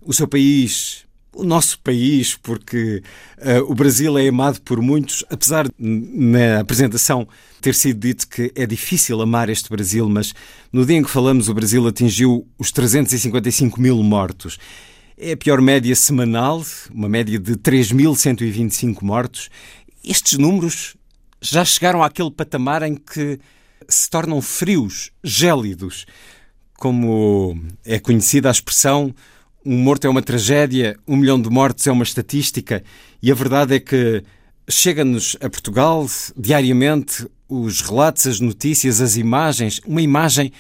O seu país, o nosso país, porque uh, o Brasil é amado por muitos, apesar de, na apresentação ter sido dito que é difícil amar este Brasil, mas no dia em que falamos, o Brasil atingiu os 355 mil mortos. É a pior média semanal, uma média de 3.125 mortos. Estes números já chegaram àquele patamar em que se tornam frios, gélidos. Como é conhecida a expressão, um morto é uma tragédia, um milhão de mortos é uma estatística, e a verdade é que chega-nos a Portugal diariamente os relatos, as notícias, as imagens, uma imagem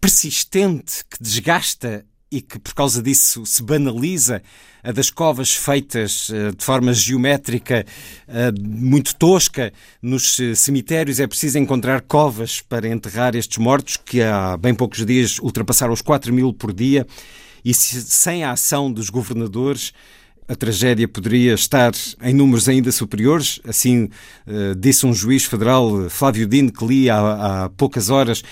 persistente que desgasta e que por causa disso se banaliza a das covas feitas eh, de forma geométrica eh, muito tosca nos eh, cemitérios. É preciso encontrar covas para enterrar estes mortos, que há bem poucos dias ultrapassaram os 4 mil por dia, e sem a ação dos governadores. A tragédia poderia estar em números ainda superiores, assim disse um juiz federal, Flávio Dino, que li há, há poucas horas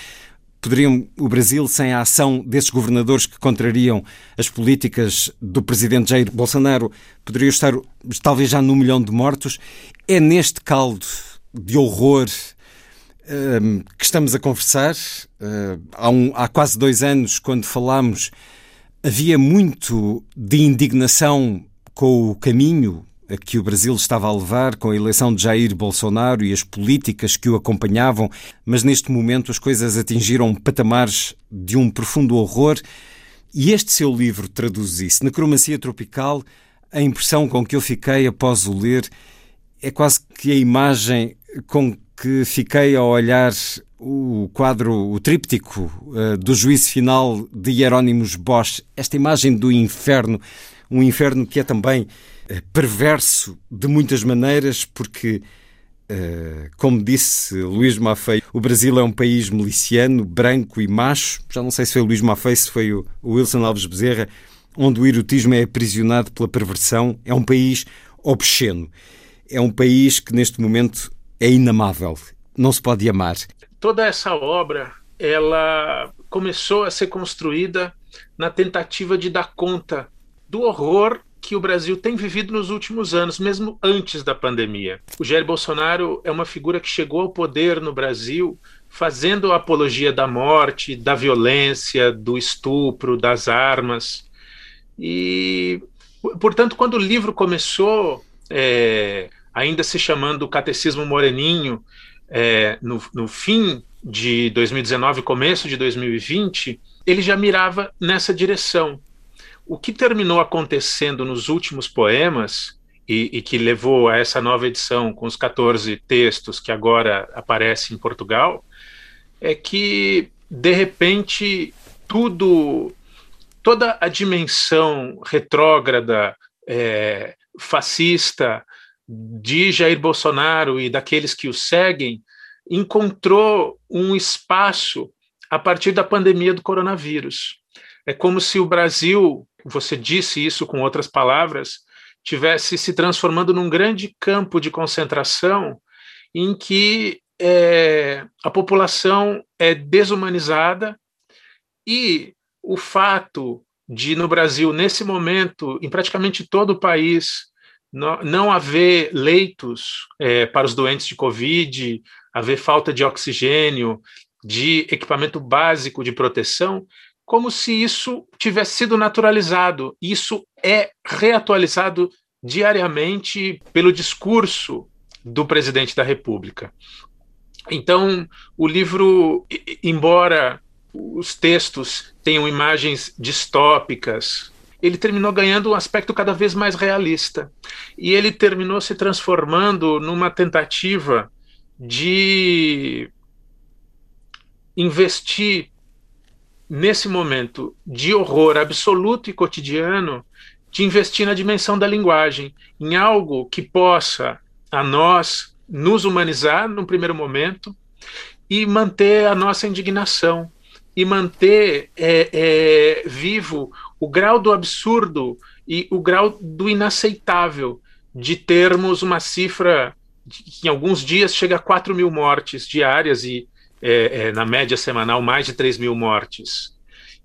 poderiam o Brasil, sem a ação desses governadores que contrariam as políticas do presidente Jair Bolsonaro, poderia estar talvez já num milhão de mortos. É neste caldo de horror uh, que estamos a conversar. Uh, há, um, há quase dois anos, quando falámos, havia muito de indignação com o caminho a que o Brasil estava a levar com a eleição de Jair Bolsonaro e as políticas que o acompanhavam, mas neste momento as coisas atingiram patamares de um profundo horror. E este seu livro traduz isso. Necromancia Tropical, a impressão com que eu fiquei após o ler é quase que a imagem com que fiquei a olhar o quadro, o tríptico uh, do juízo final de Hieronymus Bosch, esta imagem do inferno, um inferno que é também perverso de muitas maneiras, porque, uh, como disse Luís Maffei, o Brasil é um país miliciano, branco e macho. Já não sei se foi o Luís Maffei, se foi o Wilson Alves Bezerra, onde o erotismo é aprisionado pela perversão. É um país obsceno. É um país que neste momento é inamável. Não se pode amar toda essa obra ela começou a ser construída na tentativa de dar conta do horror que o Brasil tem vivido nos últimos anos, mesmo antes da pandemia. O Jair Bolsonaro é uma figura que chegou ao poder no Brasil fazendo apologia da morte, da violência, do estupro, das armas. E, portanto, quando o livro começou, é, ainda se chamando Catecismo Moreninho, é, no, no fim de 2019, começo de 2020, ele já mirava nessa direção. O que terminou acontecendo nos últimos poemas, e, e, que levou a essa nova edição com os 14 textos que agora aparecem em Portugal, é que, de repente, tudo, toda a dimensão retrógrada, é, fascista, de Jair Bolsonaro e daqueles que o seguem encontrou um espaço a partir da pandemia do coronavírus. É como se o Brasil, você disse isso com outras palavras, tivesse se transformando num grande campo de concentração em que é, a população é desumanizada e o fato de, no Brasil, nesse momento, em praticamente todo o país, não, haver leitos é, para os doentes de Covid, haver falta de oxigênio, de equipamento básico de proteção, como se isso tivesse sido naturalizado. Isso é reatualizado diariamente pelo discurso do presidente da República. Então, o livro, embora os textos tenham imagens distópicas, ele terminou ganhando um aspecto cada vez mais realista. E ele terminou se transformando numa tentativa de investir nesse momento de horror absoluto e cotidiano, de investir na dimensão da linguagem, em algo que possa a nós nos humanizar num primeiro momento e manter a nossa indignação e manter é, é, vivo o grau do absurdo e o grau do inaceitável de termos uma cifra que em alguns dias chega a 4 mil mortes diárias e, é, é, na média semanal, mais de 3 mil mortes.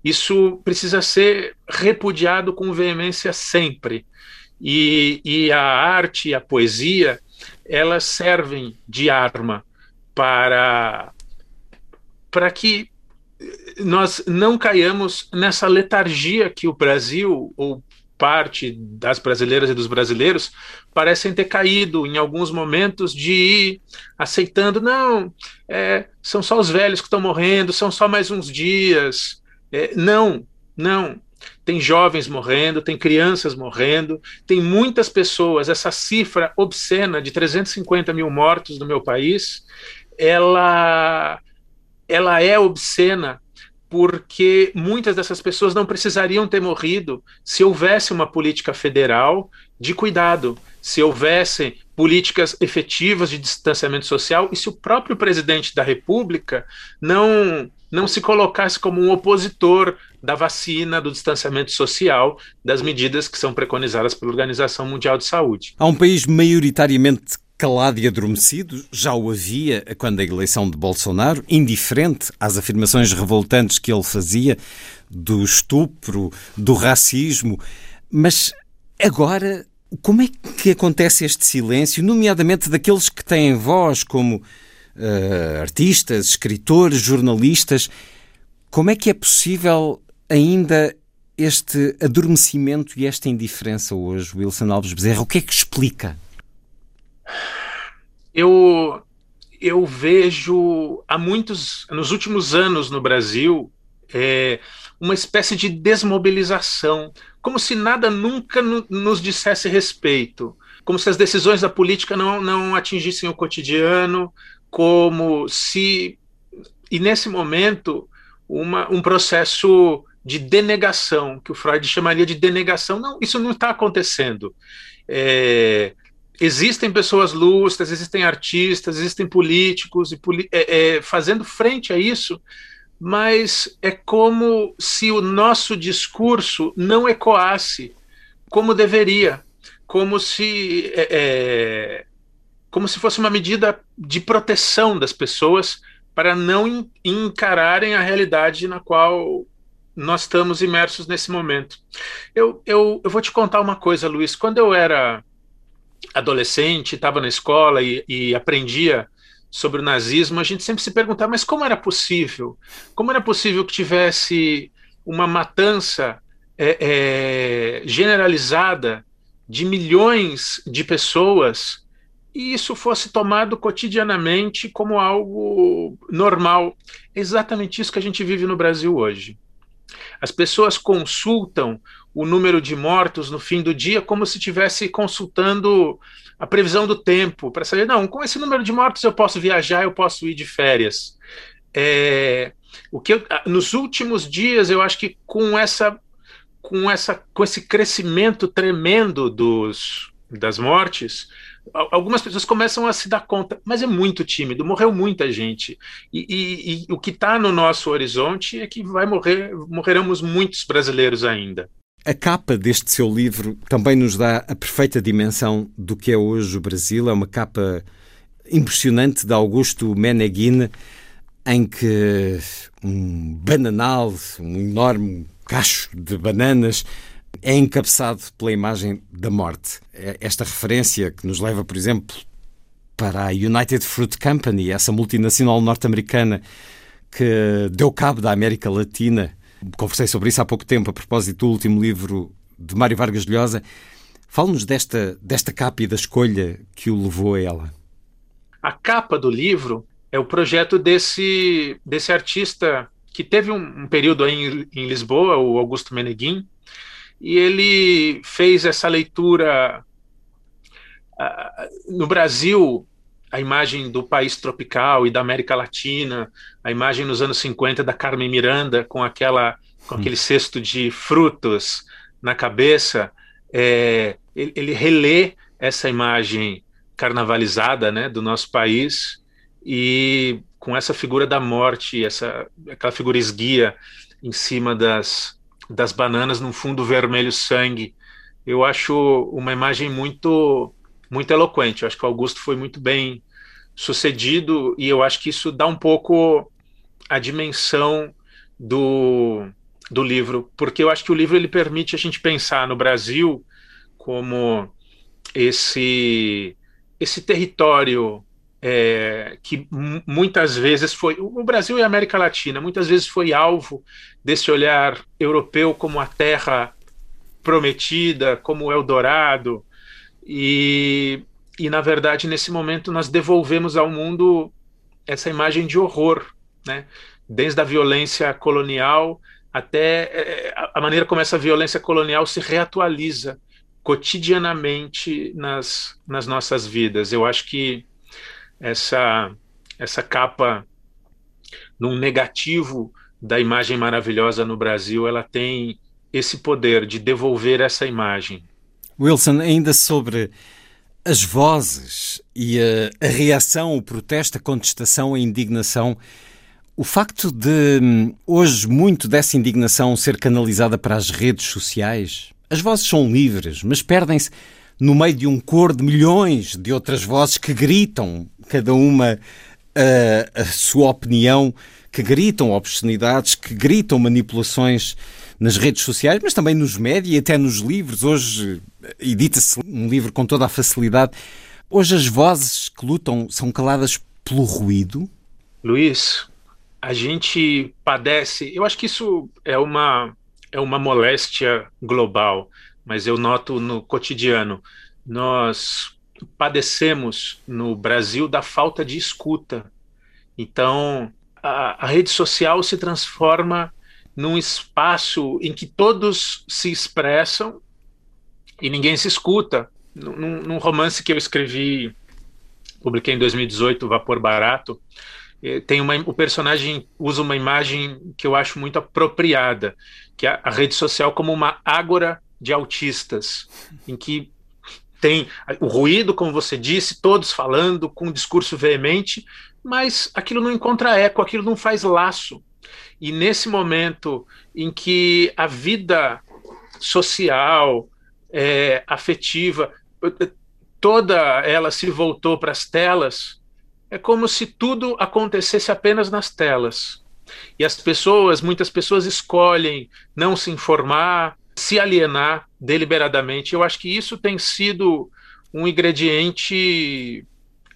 Isso precisa ser repudiado com veemência sempre. E, e a arte e a poesia, elas servem de arma para, para que nós não caiamos nessa letargia que o Brasil, ou parte das brasileiras e dos brasileiros, parecem ter caído em alguns momentos de ir aceitando, não, é, são só os velhos que estão morrendo, são só mais uns dias. É, não, não. Tem jovens morrendo, tem crianças morrendo, tem muitas pessoas. Essa cifra obscena de 350 mil mortos no meu país, ela ela é obscena porque muitas dessas pessoas não precisariam ter morrido se houvesse uma política federal de cuidado, se houvessem políticas efetivas de distanciamento social e se o próprio presidente da República não não se colocasse como um opositor da vacina, do distanciamento social, das medidas que são preconizadas pela Organização Mundial de Saúde. Há um país maioritariamente calado e adormecido, já o havia quando a eleição de Bolsonaro, indiferente às afirmações revoltantes que ele fazia do estupro, do racismo, mas agora como é que acontece este silêncio, nomeadamente daqueles que têm voz como uh, artistas, escritores, jornalistas? Como é que é possível ainda este adormecimento e esta indiferença hoje, Wilson Alves Bezerra? O que é que explica? Eu, eu vejo há muitos, nos últimos anos no Brasil, é, uma espécie de desmobilização, como se nada nunca no, nos dissesse respeito, como se as decisões da política não, não atingissem o cotidiano, como se. E nesse momento, uma, um processo de denegação, que o Freud chamaria de denegação. Não, isso não está acontecendo. É, existem pessoas lustras, existem artistas, existem políticos e é, é, fazendo frente a isso, mas é como se o nosso discurso não ecoasse como deveria, como se é, é como se fosse uma medida de proteção das pessoas para não encararem a realidade na qual nós estamos imersos nesse momento. Eu, eu, eu vou te contar uma coisa, Luiz. Quando eu era adolescente, estava na escola e, e aprendia sobre o nazismo, a gente sempre se perguntava, mas como era possível? Como era possível que tivesse uma matança é, é, generalizada de milhões de pessoas e isso fosse tomado cotidianamente como algo normal? É exatamente isso que a gente vive no Brasil hoje. As pessoas consultam o número de mortos no fim do dia como se estivesse consultando a previsão do tempo, para saber, não, com esse número de mortos eu posso viajar, eu posso ir de férias. É, o que eu, nos últimos dias eu acho que com essa com essa com esse crescimento tremendo dos das mortes algumas pessoas começam a se dar conta, mas é muito tímido, morreu muita gente. E, e, e o que está no nosso horizonte é que vai morrer, morreremos muitos brasileiros ainda. A capa deste seu livro também nos dá a perfeita dimensão do que é hoje o Brasil. É uma capa impressionante de Augusto Meneghine, em que um bananal, um enorme cacho de bananas, é encabeçado pela imagem da morte. É esta referência que nos leva, por exemplo, para a United Fruit Company, essa multinacional norte-americana que deu cabo da América Latina. Conversei sobre isso há pouco tempo, a propósito do último livro de Mário Vargas Llosa. Fale-nos desta, desta capa e da escolha que o levou a ela. A capa do livro é o projeto desse, desse artista que teve um, um período aí em, em Lisboa, o Augusto Meneguin, e ele fez essa leitura uh, no Brasil a imagem do país tropical e da América Latina, a imagem nos anos 50 da Carmen Miranda com aquela com aquele cesto de frutos na cabeça, é, ele, ele relê essa imagem carnavalizada, né, do nosso país e com essa figura da morte, essa aquela figura esguia em cima das das bananas num fundo vermelho sangue. Eu acho uma imagem muito muito eloquente. Eu acho que o Augusto foi muito bem sucedido e eu acho que isso dá um pouco a dimensão do, do livro, porque eu acho que o livro ele permite a gente pensar no Brasil como esse esse território é, que muitas vezes foi o Brasil e a América Latina muitas vezes foi alvo desse olhar europeu como a terra prometida, como o Eldorado e, e na verdade nesse momento nós devolvemos ao mundo essa imagem de horror, né? Desde a violência colonial até é, a maneira como essa violência colonial se reatualiza cotidianamente nas, nas nossas vidas. Eu acho que essa, essa capa num negativo da imagem maravilhosa no Brasil, ela tem esse poder de devolver essa imagem. Wilson, ainda sobre as vozes e a, a reação, o protesto, a contestação, a indignação, o facto de hum, hoje muito dessa indignação ser canalizada para as redes sociais, as vozes são livres, mas perdem-se no meio de um coro de milhões de outras vozes que gritam, cada uma a, a sua opinião, que gritam obscenidades, que gritam manipulações nas redes sociais, mas também nos médias e até nos livros. Hoje edita-se um livro com toda a facilidade. Hoje as vozes que lutam são caladas pelo ruído? Luiz, a gente padece. Eu acho que isso é uma, é uma moléstia global, mas eu noto no cotidiano. Nós padecemos no Brasil da falta de escuta. Então, a, a rede social se transforma num espaço em que todos se expressam e ninguém se escuta. Num, num romance que eu escrevi, publiquei em 2018, Vapor Barato, eh, tem uma, o personagem usa uma imagem que eu acho muito apropriada, que é a rede social como uma ágora de autistas, em que tem o ruído, como você disse, todos falando com um discurso veemente, mas aquilo não encontra eco, aquilo não faz laço. E nesse momento em que a vida social, é, afetiva, toda ela se voltou para as telas, é como se tudo acontecesse apenas nas telas. E as pessoas, muitas pessoas escolhem não se informar, se alienar deliberadamente. Eu acho que isso tem sido um ingrediente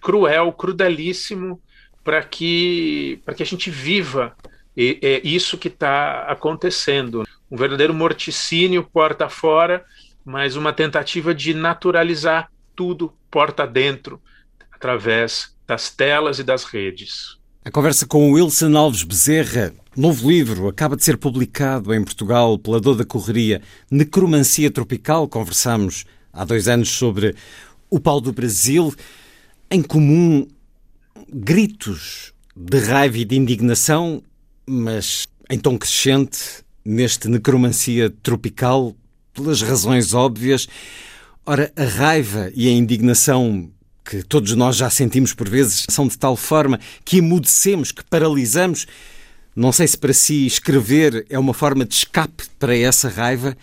cruel, crudelíssimo para que para que a gente viva é isso que está acontecendo. Um verdadeiro morticínio porta fora, mas uma tentativa de naturalizar tudo porta dentro, através das telas e das redes. A conversa com Wilson Alves Bezerra, novo livro, acaba de ser publicado em Portugal pela Dor da Correria, Necromancia Tropical. Conversamos há dois anos sobre o pau do Brasil. Em comum, gritos de raiva e de indignação mas em tom crescente, neste necromancia tropical, pelas razões óbvias. Ora, a raiva e a indignação que todos nós já sentimos por vezes são de tal forma que emudecemos, que paralisamos. Não sei se para si escrever é uma forma de escape para essa raiva,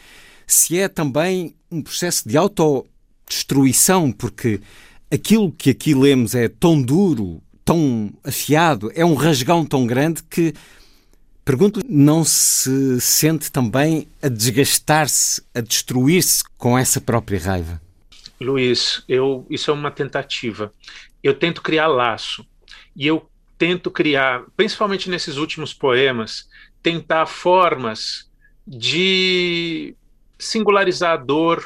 se é também um processo de autodestruição, porque aquilo que aqui lemos é tão duro, tão afiado, é um rasgão tão grande que Pergunto, não se sente também a desgastar-se, a destruir-se com essa própria raiva? Luiz, eu, isso é uma tentativa. Eu tento criar laço. E eu tento criar, principalmente nesses últimos poemas, tentar formas de singularizar a dor,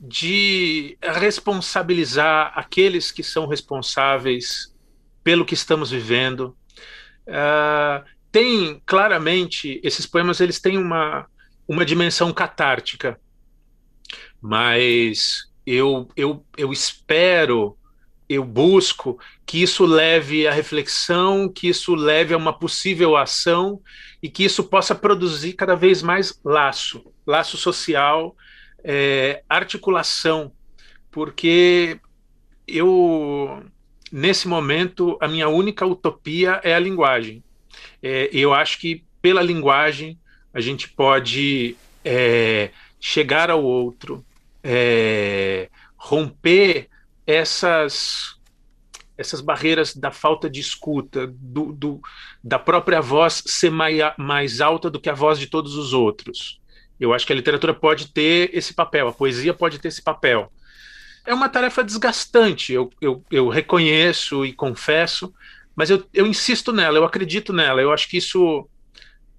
de responsabilizar aqueles que são responsáveis pelo que estamos vivendo. Uh, tem claramente esses poemas eles têm uma uma dimensão catártica, mas eu eu, eu espero eu busco que isso leve à reflexão, que isso leve a uma possível ação e que isso possa produzir cada vez mais laço, laço social, é, articulação, porque eu nesse momento a minha única utopia é a linguagem é, eu acho que pela linguagem a gente pode é, chegar ao outro, é, romper essas essas barreiras da falta de escuta, do, do, da própria voz ser mais, mais alta do que a voz de todos os outros. Eu acho que a literatura pode ter esse papel, a poesia pode ter esse papel. É uma tarefa desgastante, eu, eu, eu reconheço e confesso, mas eu, eu insisto nela, eu acredito nela, eu acho que isso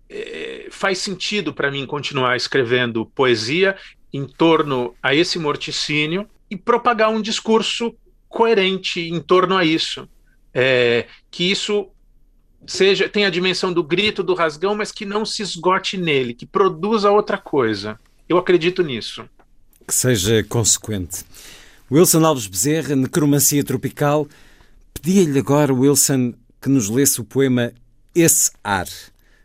é, faz sentido para mim continuar escrevendo poesia em torno a esse morticínio e propagar um discurso coerente em torno a isso. É, que isso seja tenha a dimensão do grito, do rasgão, mas que não se esgote nele, que produza outra coisa. Eu acredito nisso. Que seja consequente. Wilson Alves Bezerra, Necromancia Tropical, Pedia-lhe agora, Wilson, que nos lesse o poema Esse Ar.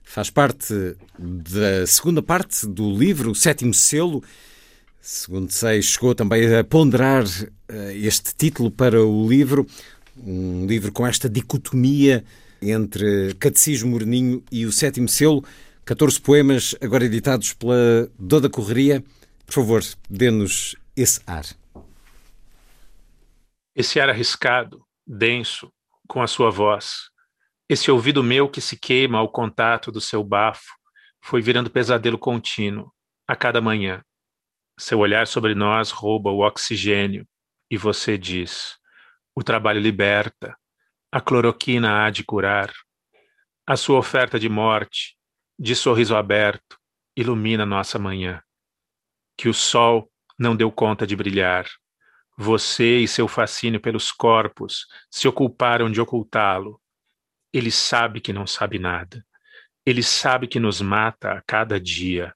Faz parte da segunda parte do livro, o sétimo selo. Segundo sei, chegou também a ponderar eh, este título para o livro, um livro com esta dicotomia entre Catecismo Morninho e o sétimo selo. 14 poemas agora editados pela Doda Correria. Por favor, dê-nos esse ar. Esse ar arriscado, denso, com a sua voz, esse ouvido meu que se queima ao contato do seu bafo, foi virando pesadelo contínuo a cada manhã. Seu olhar sobre nós rouba o oxigênio e você diz: o trabalho liberta, a cloroquina há de curar. A sua oferta de morte, de sorriso aberto, ilumina nossa manhã. Que o sol não deu conta de brilhar. Você e seu fascínio pelos corpos se ocuparam de ocultá-lo. Ele sabe que não sabe nada. Ele sabe que nos mata a cada dia.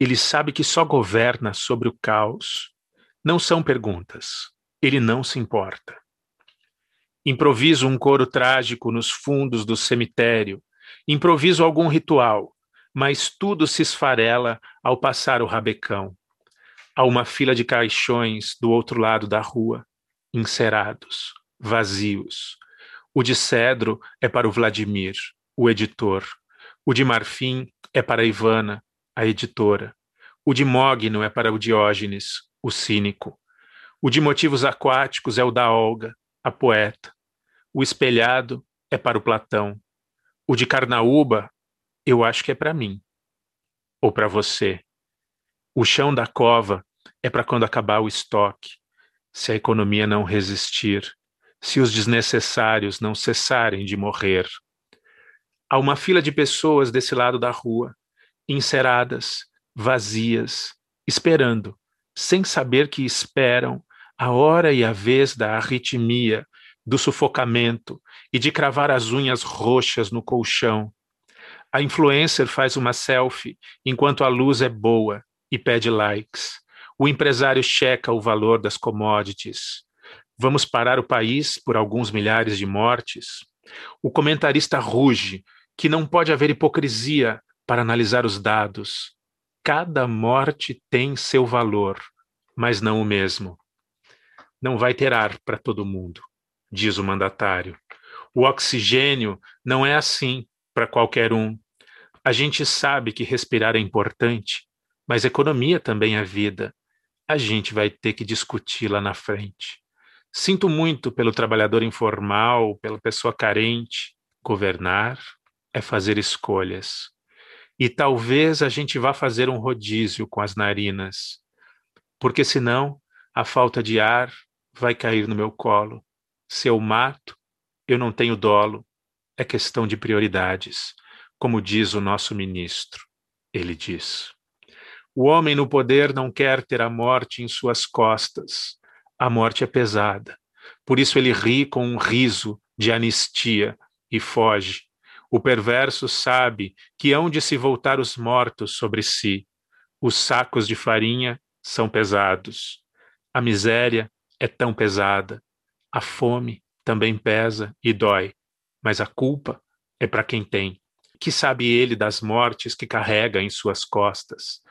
Ele sabe que só governa sobre o caos. Não são perguntas. Ele não se importa. Improviso um coro trágico nos fundos do cemitério. Improviso algum ritual, mas tudo se esfarela ao passar o rabecão. Há uma fila de caixões do outro lado da rua, encerados, vazios. O de cedro é para o Vladimir, o editor. O de marfim é para a Ivana, a editora. O de mogno é para o Diógenes, o cínico. O de motivos aquáticos é o da Olga, a poeta. O espelhado é para o Platão. O de Carnaúba, eu acho que é para mim. Ou para você. O chão da cova é para quando acabar o estoque, se a economia não resistir, se os desnecessários não cessarem de morrer. Há uma fila de pessoas desse lado da rua, enceradas, vazias, esperando, sem saber que esperam, a hora e a vez da arritmia, do sufocamento e de cravar as unhas roxas no colchão. A influencer faz uma selfie enquanto a luz é boa e pede likes. O empresário checa o valor das commodities. Vamos parar o país por alguns milhares de mortes? O comentarista ruge que não pode haver hipocrisia para analisar os dados. Cada morte tem seu valor, mas não o mesmo. Não vai ter ar para todo mundo, diz o mandatário. O oxigênio não é assim para qualquer um. A gente sabe que respirar é importante, mas economia também é vida a gente vai ter que discutir lá na frente. Sinto muito pelo trabalhador informal, pela pessoa carente. Governar é fazer escolhas. E talvez a gente vá fazer um rodízio com as narinas, porque senão a falta de ar vai cair no meu colo. Se eu mato, eu não tenho dolo. É questão de prioridades, como diz o nosso ministro. Ele diz. O homem no poder não quer ter a morte em suas costas. A morte é pesada. Por isso ele ri com um riso de anistia e foge. O perverso sabe que hão de se voltar os mortos sobre si. Os sacos de farinha são pesados. A miséria é tão pesada. A fome também pesa e dói. Mas a culpa é para quem tem. Que sabe ele das mortes que carrega em suas costas?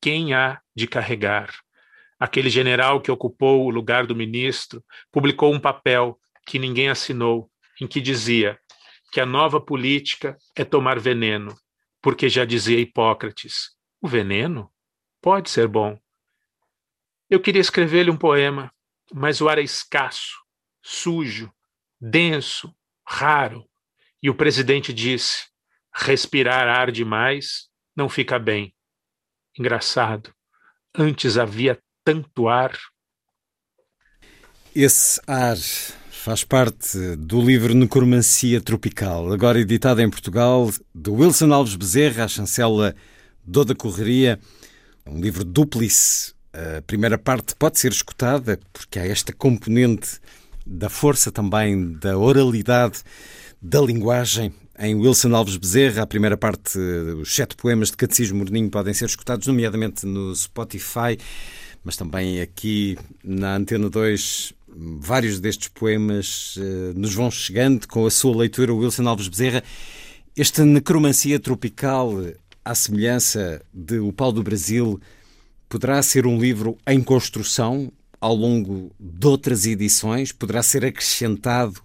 Quem há de carregar. Aquele general que ocupou o lugar do ministro publicou um papel que ninguém assinou, em que dizia que a nova política é tomar veneno, porque já dizia Hipócrates: o veneno pode ser bom. Eu queria escrever-lhe um poema, mas o ar é escasso, sujo, denso, raro. E o presidente disse: respirar ar demais não fica bem. Engraçado. Antes havia tanto ar. Esse ar faz parte do livro Necromancia Tropical, agora editado em Portugal, de Wilson Alves Bezerra, a chancela Doda Correria. Um livro duplice. A primeira parte pode ser escutada, porque há esta componente da força também, da oralidade, da linguagem em Wilson Alves Bezerra. A primeira parte, os sete poemas de Catecismo Morninho podem ser escutados, nomeadamente no Spotify, mas também aqui na Antena 2. Vários destes poemas uh, nos vão chegando com a sua leitura, Wilson Alves Bezerra. Esta necromancia tropical, à semelhança de O Pau do Brasil, poderá ser um livro em construção ao longo de outras edições? Poderá ser acrescentado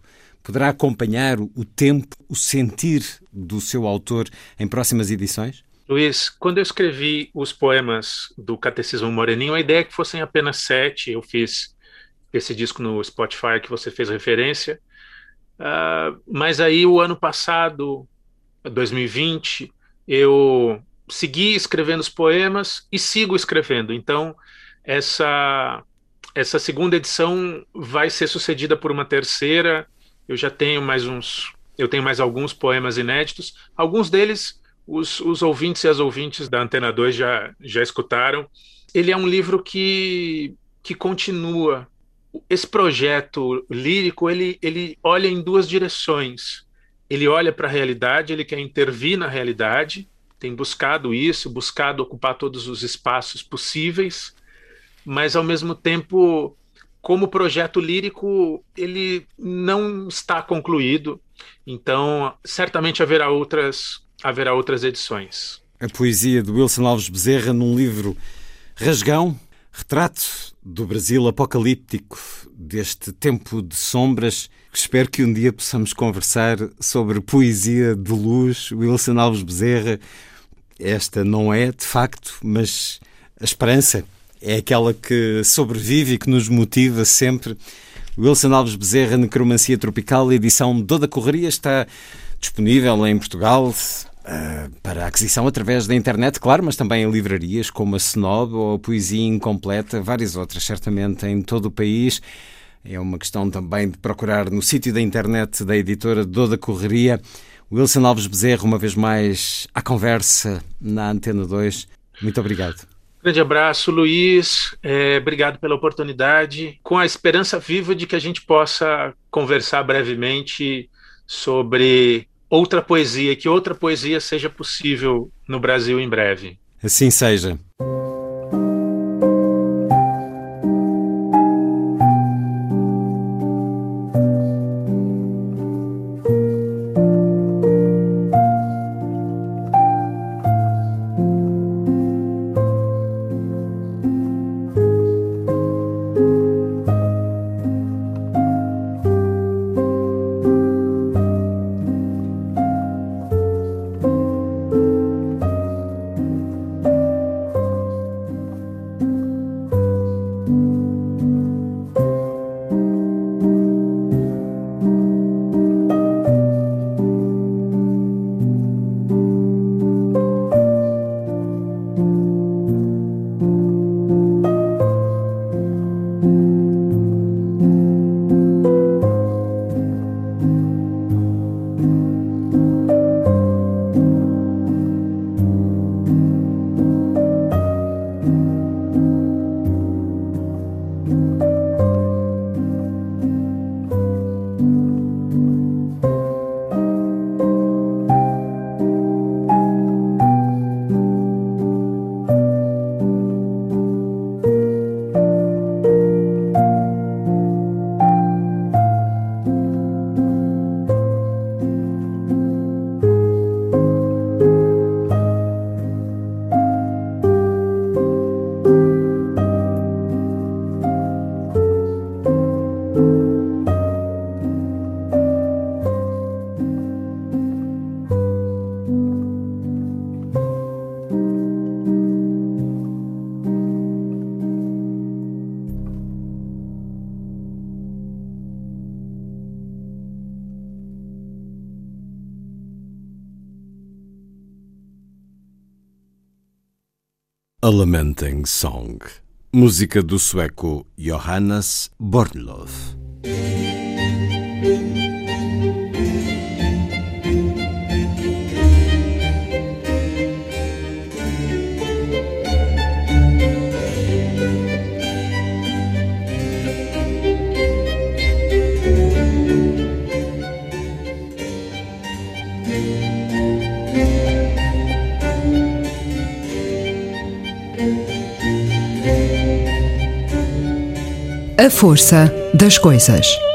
Poderá acompanhar o tempo, o sentir do seu autor em próximas edições? Luiz, quando eu escrevi os poemas do Catecismo Moreninho, a ideia é que fossem apenas sete. Eu fiz esse disco no Spotify que você fez referência. Uh, mas aí o ano passado, 2020, eu segui escrevendo os poemas e sigo escrevendo. Então, essa essa segunda edição vai ser sucedida por uma terceira. Eu já tenho mais uns, eu tenho mais alguns poemas inéditos. Alguns deles os, os ouvintes e as ouvintes da Antena 2 já, já escutaram. Ele é um livro que, que continua. Esse projeto lírico, ele, ele olha em duas direções. Ele olha para a realidade, ele quer intervir na realidade, tem buscado isso, buscado ocupar todos os espaços possíveis, mas ao mesmo tempo, como projeto lírico, ele não está concluído. Então, certamente haverá outras haverá outras edições. A poesia de Wilson Alves Bezerra num livro Rasgão, retrato do Brasil apocalíptico, deste tempo de sombras. Espero que um dia possamos conversar sobre poesia de luz. Wilson Alves Bezerra, esta não é de facto, mas a esperança é aquela que sobrevive e que nos motiva sempre. Wilson Alves Bezerra, Necromancia Tropical, edição Toda Correria, está disponível em Portugal uh, para aquisição através da internet, claro, mas também em livrarias como a Snob ou a Poesia Incompleta, várias outras, certamente, em todo o país. É uma questão também de procurar no sítio da internet da editora Doda Correria. Wilson Alves Bezerra, uma vez mais, à conversa na Antena 2. Muito obrigado. Grande abraço, Luiz. É, obrigado pela oportunidade. Com a esperança viva de que a gente possa conversar brevemente sobre outra poesia, que outra poesia seja possível no Brasil em breve. Assim seja. A Lamenting Song, música do sueco Johannes Bornlöf. Força das coisas.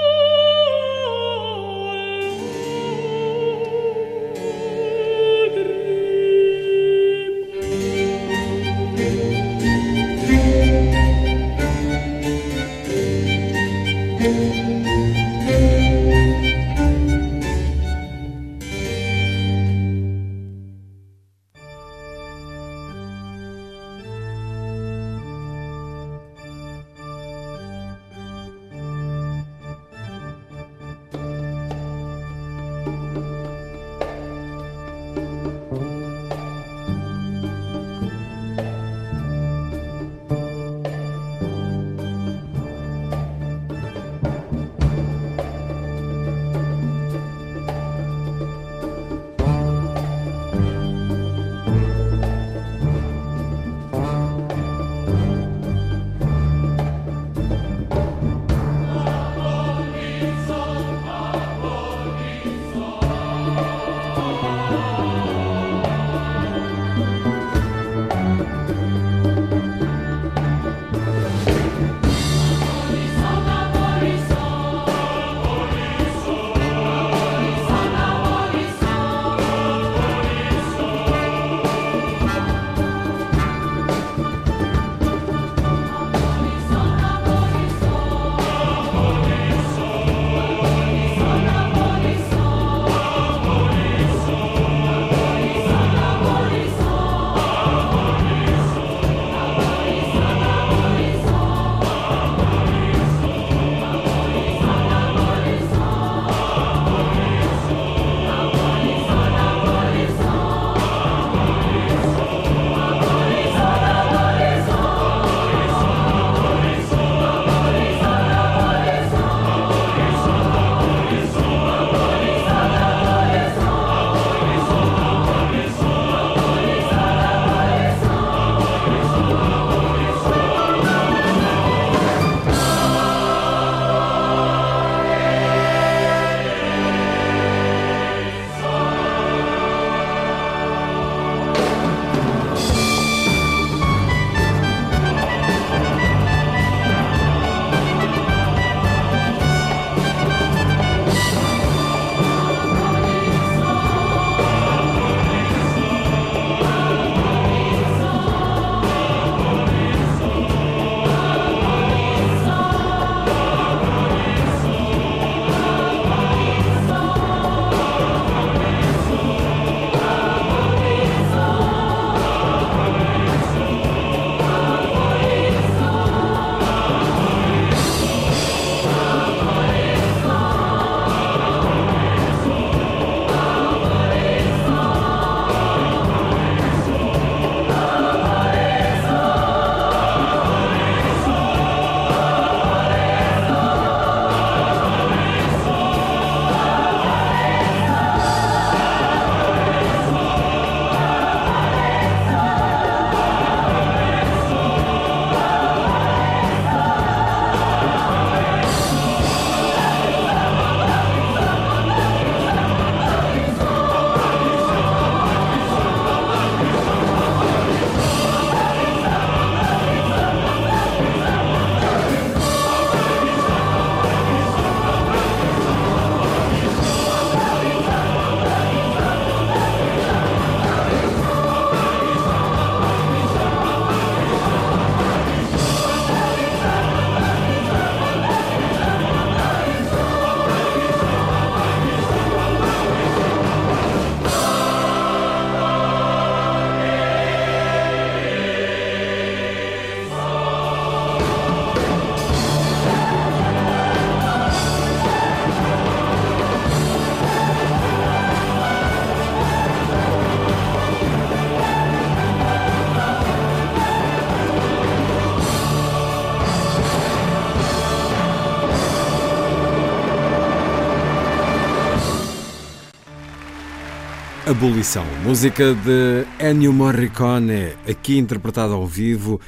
Abolição, música de Ennio Morricone, aqui interpretada ao vivo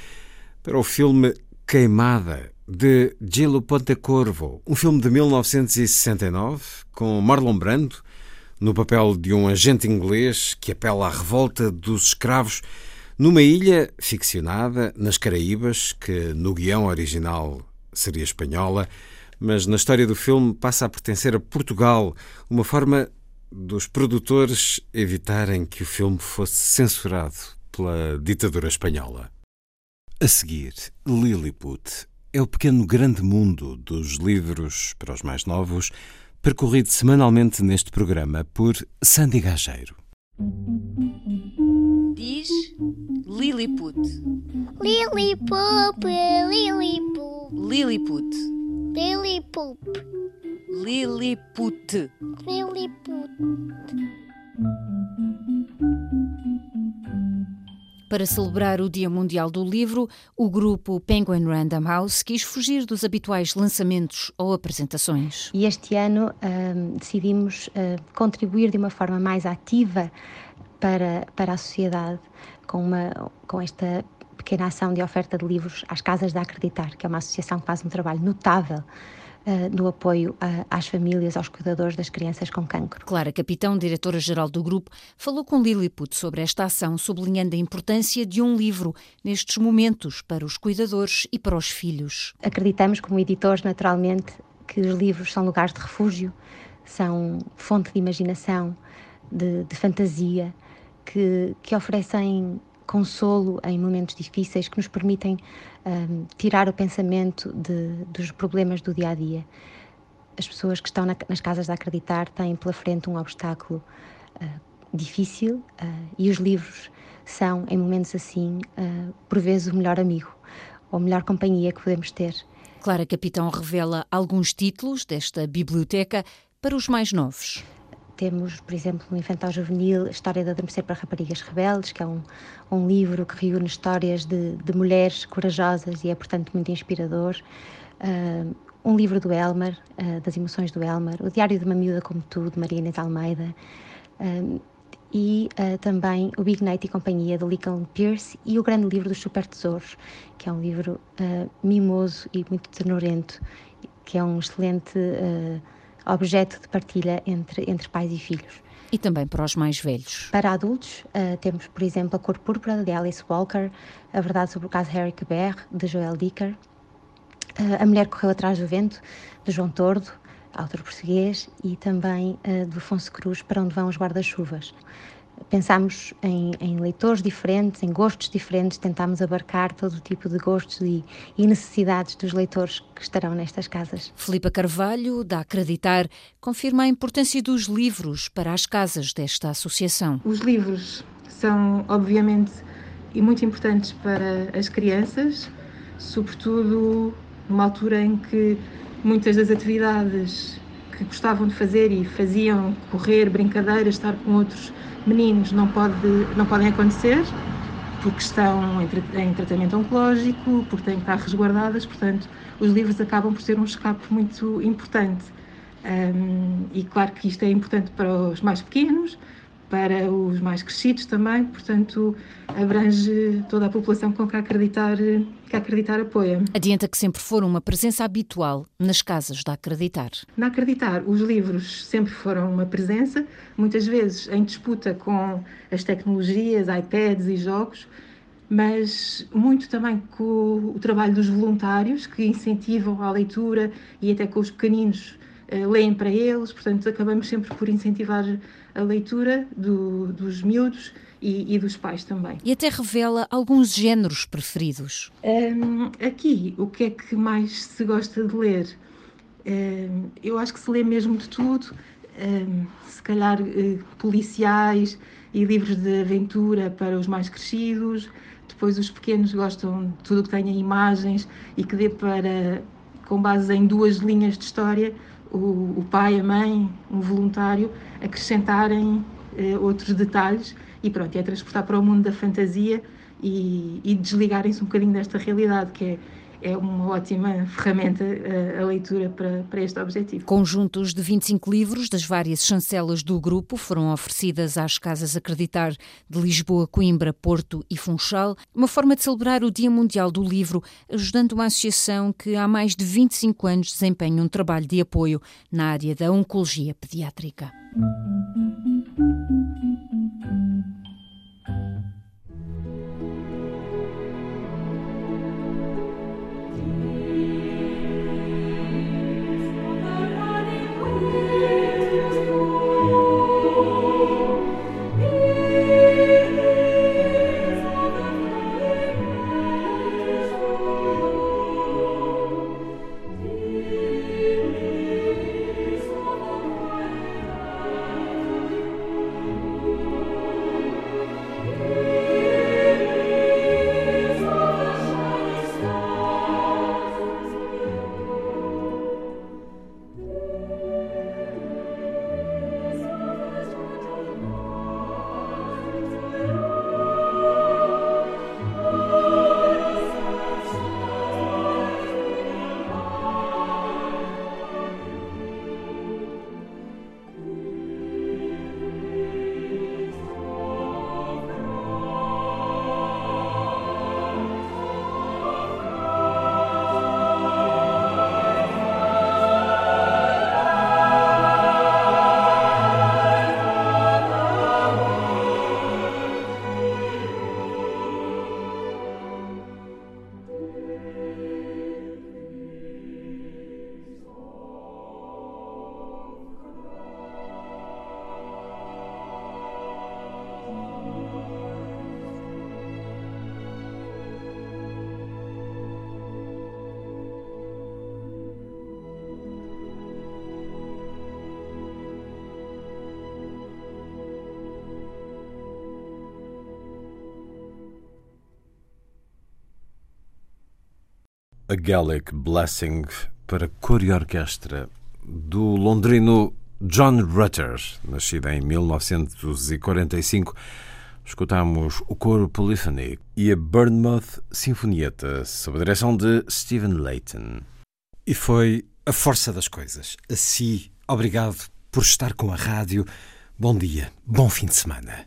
para o filme Queimada, de Gillo Pontecorvo, um filme de 1969 com Marlon Brando no papel de um agente inglês que apela à revolta dos escravos numa ilha ficcionada nas Caraíbas, que no guião original seria espanhola, mas na história do filme passa a pertencer a Portugal, uma forma dos produtores evitarem que o filme fosse censurado pela ditadura espanhola. A seguir, Lilliput é o pequeno grande mundo dos livros para os mais novos, percorrido semanalmente neste programa por Sandy Gageiro. Diz Lilliput. Lilliput, Lilliput. Lilliput. Lilliput. Lilliput. Lilliput. Para celebrar o Dia Mundial do Livro, o grupo Penguin Random House quis fugir dos habituais lançamentos ou apresentações. E este ano uh, decidimos uh, contribuir de uma forma mais ativa para, para a sociedade com, uma, com esta pequena ação de oferta de livros às Casas de Acreditar, que é uma associação que faz um trabalho notável uh, no apoio uh, às famílias, aos cuidadores das crianças com cancro. Clara Capitão, diretora-geral do grupo, falou com Lilliput sobre esta ação, sublinhando a importância de um livro nestes momentos para os cuidadores e para os filhos. Acreditamos, como editores, naturalmente, que os livros são lugares de refúgio, são fonte de imaginação, de, de fantasia, que, que oferecem consolo em momentos difíceis que nos permitem um, tirar o pensamento de, dos problemas do dia a dia. As pessoas que estão na, nas casas de acreditar têm pela frente um obstáculo uh, difícil uh, e os livros são, em momentos assim, uh, por vezes o melhor amigo ou melhor companhia que podemos ter. Clara Capitão revela alguns títulos desta biblioteca para os mais novos. Temos, por exemplo, no Infantil Juvenil, a História de Adormecer para Raparigas Rebeldes, que é um, um livro que reúne histórias de, de, mulheres corajosas e é, portanto, muito inspirador. Uh, um livro do Elmer, uh, das emoções do Elmer, O Diário de uma Miúda como Tu, de Maria Inês Almeida, uh, e também O Big Night e Companhia, de Lincoln Pierce, e o grande livro dos Super Tesouros, que é um livro mimoso e muito tenorento, que é um excelente objeto de partilha entre, entre pais e filhos. E também para os mais velhos. Para adultos, uh, temos, por exemplo, A Cor Púrpura, de Alice Walker, A Verdade sobre o caso Harry Quebert, de Joel Dicker, uh, A Mulher Correu Atrás do Vento, de João Tordo, autor português, e também uh, de Afonso Cruz, Para Onde Vão os Guarda-Chuvas pensámos em, em, leitores diferentes, em gostos diferentes, tentámos abarcar todo o tipo de gostos e, e, necessidades dos leitores que estarão nestas casas. Filipa Carvalho, da Acreditar, confirma a importância dos livros para as casas desta associação. Os livros são, obviamente, e muito importantes para as crianças, sobretudo numa altura em que muitas das atividades que gostavam de fazer e faziam correr, brincadeiras, estar com outros meninos não, pode, não podem acontecer porque estão em, tratamento oncológico, porque têm que estar resguardadas, portanto, os livros acabam por ser um escape muito importante. Um, e claro que isto é importante para os mais pequenos, para os mais crescidos também, portanto, abrange toda a população com que acreditar, que acreditar apoia. Adianta que sempre foram uma presença habitual nas casas da Acreditar. Na Acreditar, os livros sempre foram uma presença, muitas vezes em disputa com as tecnologias, iPads e jogos, mas muito também com o trabalho dos voluntários que incentivam a leitura e até com os pequeninos uh, leem para eles, portanto, acabamos sempre por incentivar a leitura do, dos miúdos e, e, dos pais também. E até revela alguns géneros preferidos. Um, aqui, o que é que mais se gosta de ler? Um, eu acho que se lê mesmo de tudo, um, se calhar uh, policiais e livros de aventura para os mais crescidos. Depois, os pequenos gostam de tudo que tenha imagens e que dê para, com base em duas linhas de história, o, o pai, a mãe, um voluntário, acrescentarem eh, outros detalhes e pronto, é transportar para o mundo da fantasia e, e desligarem-se um bocadinho desta realidade, que é, é uma ótima ferramenta a, a leitura para, para este objetivo. Conjuntos de 25 livros das várias chancelas do grupo foram oferecidas às casas Acreditar de Lisboa, Coimbra, Porto e Funchal, uma forma de celebrar o Dia Mundial do Livro, ajudando uma associação que há mais de 25 anos desempenha um trabalho de apoio na área da oncologia pediátrica. A Gallic Blessing para cor e orquestra do londrino John Rutter, nascido em 1945. Escutamos o coro Polyphony e a Bournemouth Sinfonieta, sob a direção de Stephen Layton. E foi a força das coisas. Assim, obrigado por estar com a rádio. Bom dia, bom fim de semana.